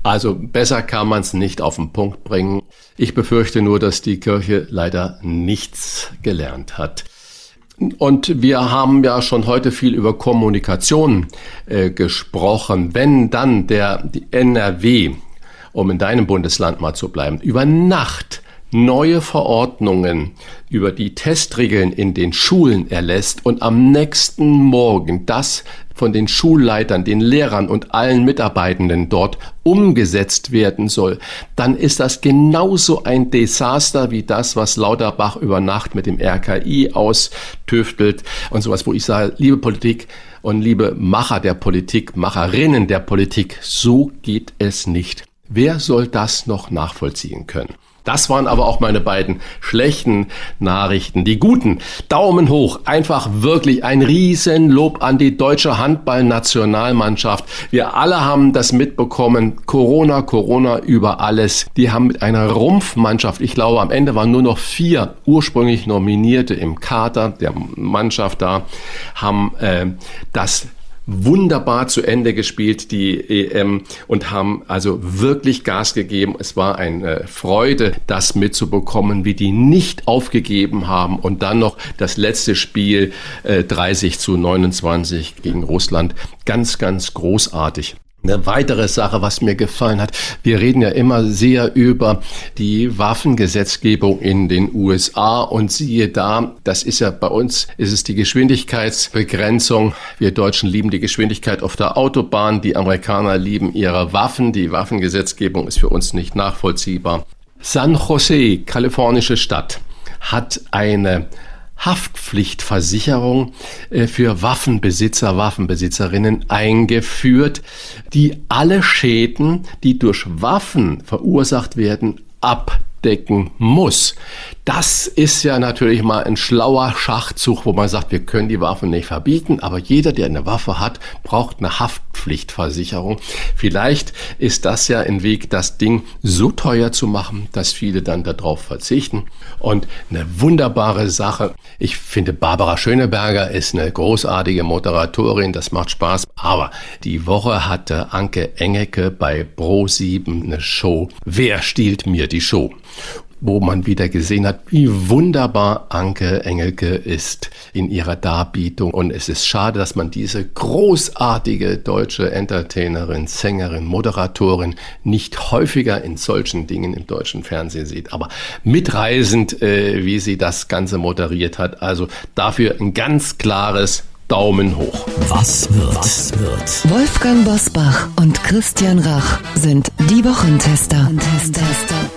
Also besser kann man es nicht auf den Punkt bringen. Ich befürchte nur, dass die Kirche leider nichts gelernt hat. Und wir haben ja schon heute viel über Kommunikation äh, gesprochen. Wenn dann der NRW, um in deinem Bundesland mal zu bleiben, über Nacht neue Verordnungen über die Testregeln in den Schulen erlässt und am nächsten Morgen das von den Schulleitern, den Lehrern und allen Mitarbeitenden dort umgesetzt werden soll, dann ist das genauso ein Desaster wie das, was Lauterbach über Nacht mit dem RKI austüftelt und sowas, wo ich sage, liebe Politik und liebe Macher der Politik, Macherinnen der Politik, so geht es nicht. Wer soll das noch nachvollziehen können? Das waren aber auch meine beiden schlechten Nachrichten. Die guten, Daumen hoch, einfach wirklich ein Riesenlob an die deutsche Handballnationalmannschaft. Wir alle haben das mitbekommen. Corona, Corona über alles. Die haben mit einer Rumpfmannschaft, ich glaube am Ende waren nur noch vier ursprünglich Nominierte im Kader der Mannschaft da, haben äh, das wunderbar zu Ende gespielt, die EM, und haben also wirklich Gas gegeben. Es war eine Freude, das mitzubekommen, wie die nicht aufgegeben haben und dann noch das letzte Spiel äh, 30 zu 29 gegen Russland. Ganz, ganz großartig. Eine weitere Sache, was mir gefallen hat, wir reden ja immer sehr über die Waffengesetzgebung in den USA und siehe da, das ist ja bei uns, ist es die Geschwindigkeitsbegrenzung. Wir Deutschen lieben die Geschwindigkeit auf der Autobahn, die Amerikaner lieben ihre Waffen, die Waffengesetzgebung ist für uns nicht nachvollziehbar. San Jose, kalifornische Stadt, hat eine Haftpflichtversicherung äh, für Waffenbesitzer, Waffenbesitzerinnen eingeführt, die alle Schäden, die durch Waffen verursacht werden, abdecken muss. Das ist ja natürlich mal ein schlauer Schachzug, wo man sagt, wir können die Waffen nicht verbieten, aber jeder, der eine Waffe hat, braucht eine Haftpflichtversicherung. Vielleicht ist das ja ein Weg, das Ding so teuer zu machen, dass viele dann darauf verzichten. Und eine wunderbare Sache. Ich finde, Barbara Schöneberger ist eine großartige Moderatorin, das macht Spaß. Aber die Woche hatte Anke Engecke bei Pro7 eine Show. Wer stiehlt mir die Show? Wo man wieder gesehen hat, wie wunderbar Anke Engelke ist in ihrer Darbietung. Und es ist schade, dass man diese großartige deutsche Entertainerin, Sängerin, Moderatorin nicht häufiger in solchen Dingen im deutschen Fernsehen sieht. Aber mitreisend, äh, wie sie das Ganze moderiert hat. Also dafür ein ganz klares Daumen hoch. Was wird? Was wird? Wolfgang Bosbach und Christian Rach sind die Wochentester. Wochentester.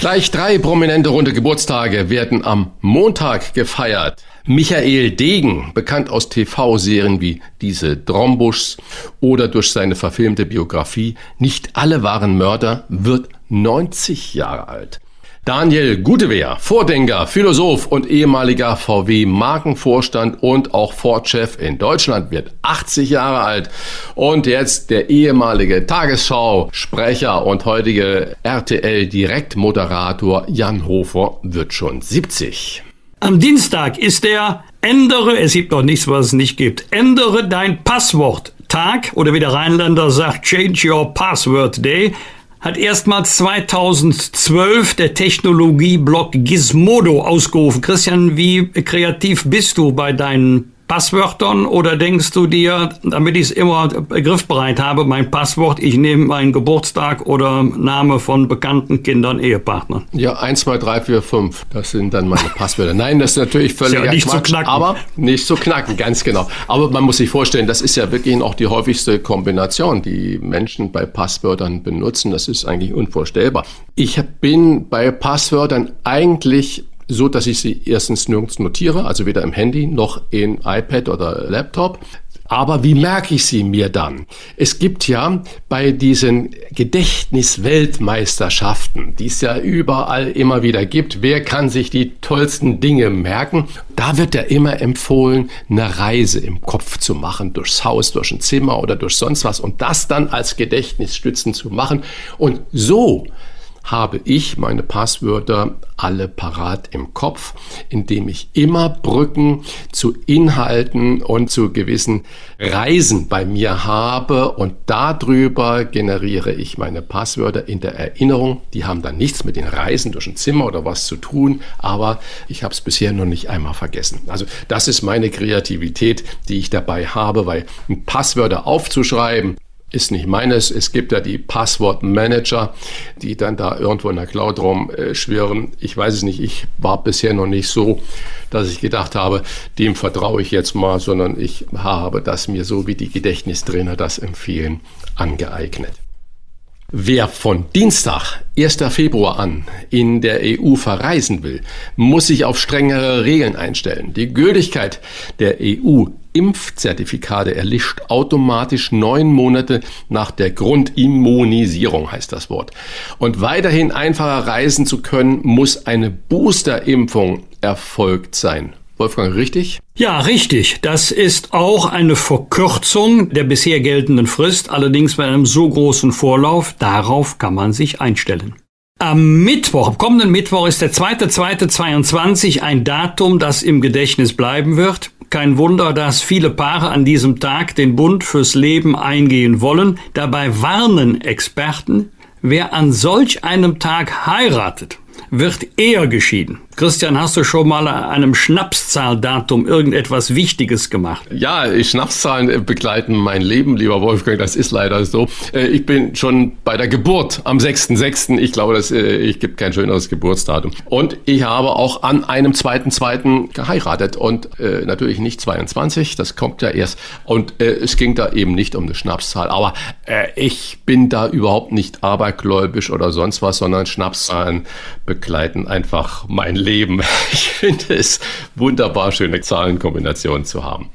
Gleich drei prominente runde Geburtstage werden am Montag gefeiert. Michael Degen, bekannt aus TV-Serien wie diese Drombuschs oder durch seine verfilmte Biografie Nicht alle waren Mörder, wird 90 Jahre alt. Daniel Gutewehr, Vordenker, Philosoph und ehemaliger VW-Markenvorstand und auch Ford-Chef in Deutschland, wird 80 Jahre alt. Und jetzt der ehemalige Tagesschau-Sprecher und heutige RTL-Direktmoderator Jan Hofer wird schon 70. Am Dienstag ist der Ändere, es gibt noch nichts, was es nicht gibt, ändere dein Passwort. Tag oder wie der Rheinländer sagt, Change Your Password Day hat erstmals 2012 der Technologieblock Gizmodo ausgerufen. Christian, wie kreativ bist du bei deinen Passwörtern oder denkst du dir, damit ich es immer griffbereit habe, mein Passwort, ich nehme meinen Geburtstag oder Name von bekannten Kindern, Ehepartnern? Ja, 1, 2, 3, 4, 5, das sind dann meine *laughs* Passwörter. Nein, das ist natürlich völlig ja nicht Quatsch, zu knacken. aber nicht zu knacken, ganz genau. Aber man muss sich vorstellen, das ist ja wirklich auch die häufigste Kombination, die Menschen bei Passwörtern benutzen. Das ist eigentlich unvorstellbar. Ich bin bei Passwörtern eigentlich so, dass ich sie erstens nirgends notiere, also weder im Handy noch in iPad oder Laptop. Aber wie merke ich sie mir dann? Es gibt ja bei diesen Gedächtnisweltmeisterschaften, die es ja überall immer wieder gibt, wer kann sich die tollsten Dinge merken? Da wird ja immer empfohlen, eine Reise im Kopf zu machen, durchs Haus, durch ein Zimmer oder durch sonst was und das dann als Gedächtnisstützen zu machen. Und so habe ich meine Passwörter alle parat im Kopf, indem ich immer Brücken zu Inhalten und zu gewissen Reisen bei mir habe und darüber generiere ich meine Passwörter in der Erinnerung. Die haben dann nichts mit den Reisen durch ein Zimmer oder was zu tun, aber ich habe es bisher noch nicht einmal vergessen. Also das ist meine Kreativität, die ich dabei habe, weil Passwörter aufzuschreiben, ist nicht meines. Es gibt ja die Passwortmanager, die dann da irgendwo in der Cloud rumschwirren. Ich weiß es nicht. Ich war bisher noch nicht so, dass ich gedacht habe, dem vertraue ich jetzt mal, sondern ich habe das mir so, wie die Gedächtnistrainer das empfehlen, angeeignet. Wer von Dienstag, 1. Februar an in der EU verreisen will, muss sich auf strengere Regeln einstellen. Die Gültigkeit der EU-Impfzertifikate erlischt automatisch neun Monate nach der Grundimmunisierung, heißt das Wort. Und weiterhin einfacher reisen zu können, muss eine Boosterimpfung erfolgt sein. Wolfgang, richtig? Ja, richtig. Das ist auch eine Verkürzung der bisher geltenden Frist, allerdings bei einem so großen Vorlauf. Darauf kann man sich einstellen. Am Mittwoch, am kommenden Mittwoch ist der 2.2.22 ein Datum, das im Gedächtnis bleiben wird. Kein Wunder, dass viele Paare an diesem Tag den Bund fürs Leben eingehen wollen. Dabei warnen Experten, wer an solch einem Tag heiratet, wird eher geschieden. Christian, hast du schon mal an einem Schnapszahldatum irgendetwas Wichtiges gemacht? Ja, Schnapszahlen begleiten mein Leben, lieber Wolfgang. Das ist leider so. Äh, ich bin schon bei der Geburt am 6.6. Ich glaube, das, äh, ich gibt kein schöneres Geburtsdatum. Und ich habe auch an einem 2.2. geheiratet und äh, natürlich nicht 22. Das kommt ja erst. Und es ging da eben nicht um eine Schnapszahl. Aber ich bin da überhaupt nicht abergläubisch oder sonst was, sondern Schnapszahlen begleiten einfach mein. Leben. *laughs* Ich finde es wunderbar, schöne Zahlenkombinationen zu haben.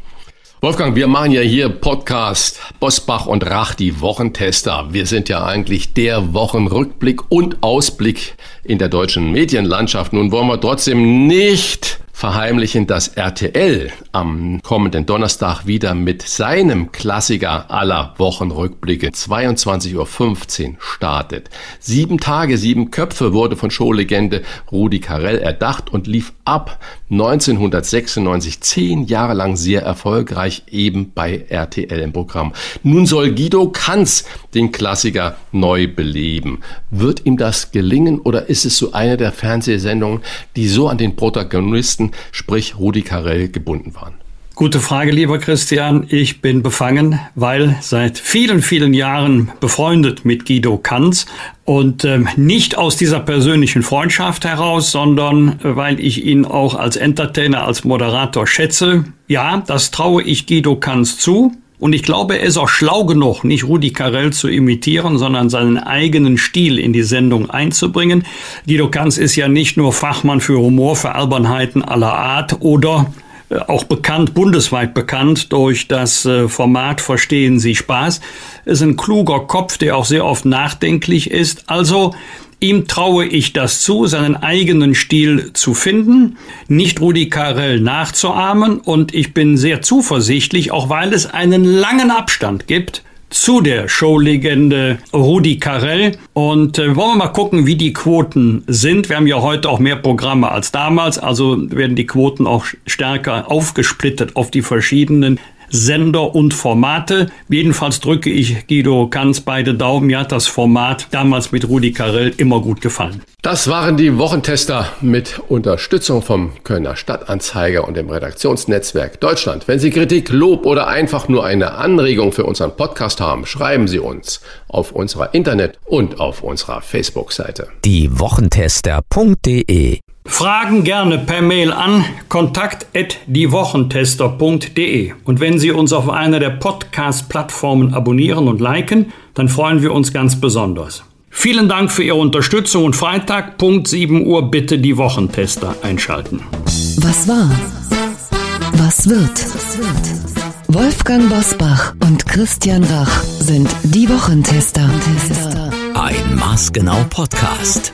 Wolfgang, wir machen ja hier Podcast Bosbach und Rach, die Wochentester. Wir sind ja eigentlich der Wochenrückblick und Ausblick in der deutschen Medienlandschaft. Nun wollen wir trotzdem nicht verheimlichen, dass RTL am kommenden Donnerstag wieder mit seinem Klassiker aller Wochenrückblicke 22.15 Uhr startet. Sieben Tage, sieben Köpfe wurde von Showlegende Rudi Carell erdacht und lief ab 1996 zehn Jahre lang sehr erfolgreich eben bei RTL im Programm. Nun soll Guido Kanz den Klassiker neu beleben. Wird ihm das gelingen oder ist es so eine der Fernsehsendungen, die so an den Protagonisten Journalisten, sprich Rudi Carell, gebunden waren? Gute Frage, lieber Christian. Ich bin befangen, weil seit vielen, vielen Jahren befreundet mit Guido Kanz und ähm, nicht aus dieser persönlichen Freundschaft heraus, sondern äh, weil ich ihn auch als Entertainer, als Moderator schätze. Ja, das traue ich Guido Kanz zu. Und ich glaube, er ist auch schlau genug, nicht Rudi Carell zu imitieren, sondern seinen eigenen Stil in die Sendung einzubringen. Guido Kanz ist ja nicht nur Fachmann für Humor, für Albernheiten aller Art oder äh, auch bekannt, bundesweit bekannt durch das äh, Format Verstehen Sie Spaß. Ist ein kluger Kopf, der auch sehr oft nachdenklich ist. Also Ihm traue ich das zu, seinen eigenen Stil zu finden, nicht Rudi Carell nachzuahmen und ich bin sehr zuversichtlich, auch weil es einen langen Abstand gibt zu der Showlegende Rudi Carell. Und äh, wollen wir mal gucken, wie die Quoten sind. Wir haben ja heute auch mehr Programme als damals, also werden die Quoten auch stärker aufgesplittet auf die verschiedenen Sender und Formate. Jedenfalls drücke ich Guido Kanz beide Daumen. Mir hat das Format damals mit Rudi Carell immer gut gefallen. Das waren die Wochentester mit Unterstützung vom Kölner Stadtanzeiger und dem Redaktionsnetzwerk Deutschland. Wenn Sie Kritik, Lob oder einfach nur eine Anregung für unseren Podcast haben, schreiben Sie uns auf unserer Internet- und auf unserer Facebook-Seite. Die Wochentester.de Fragen gerne per Mail an kontakt@diewochentester.de und wenn Sie uns auf einer der Podcast Plattformen abonnieren und liken, dann freuen wir uns ganz besonders. Vielen Dank für Ihre Unterstützung und Freitag Punkt 7 Uhr bitte die Wochentester einschalten. Was war? Was wird? Wolfgang Bosbach und Christian Rach sind die Wochentester. Ein Maßgenau Podcast.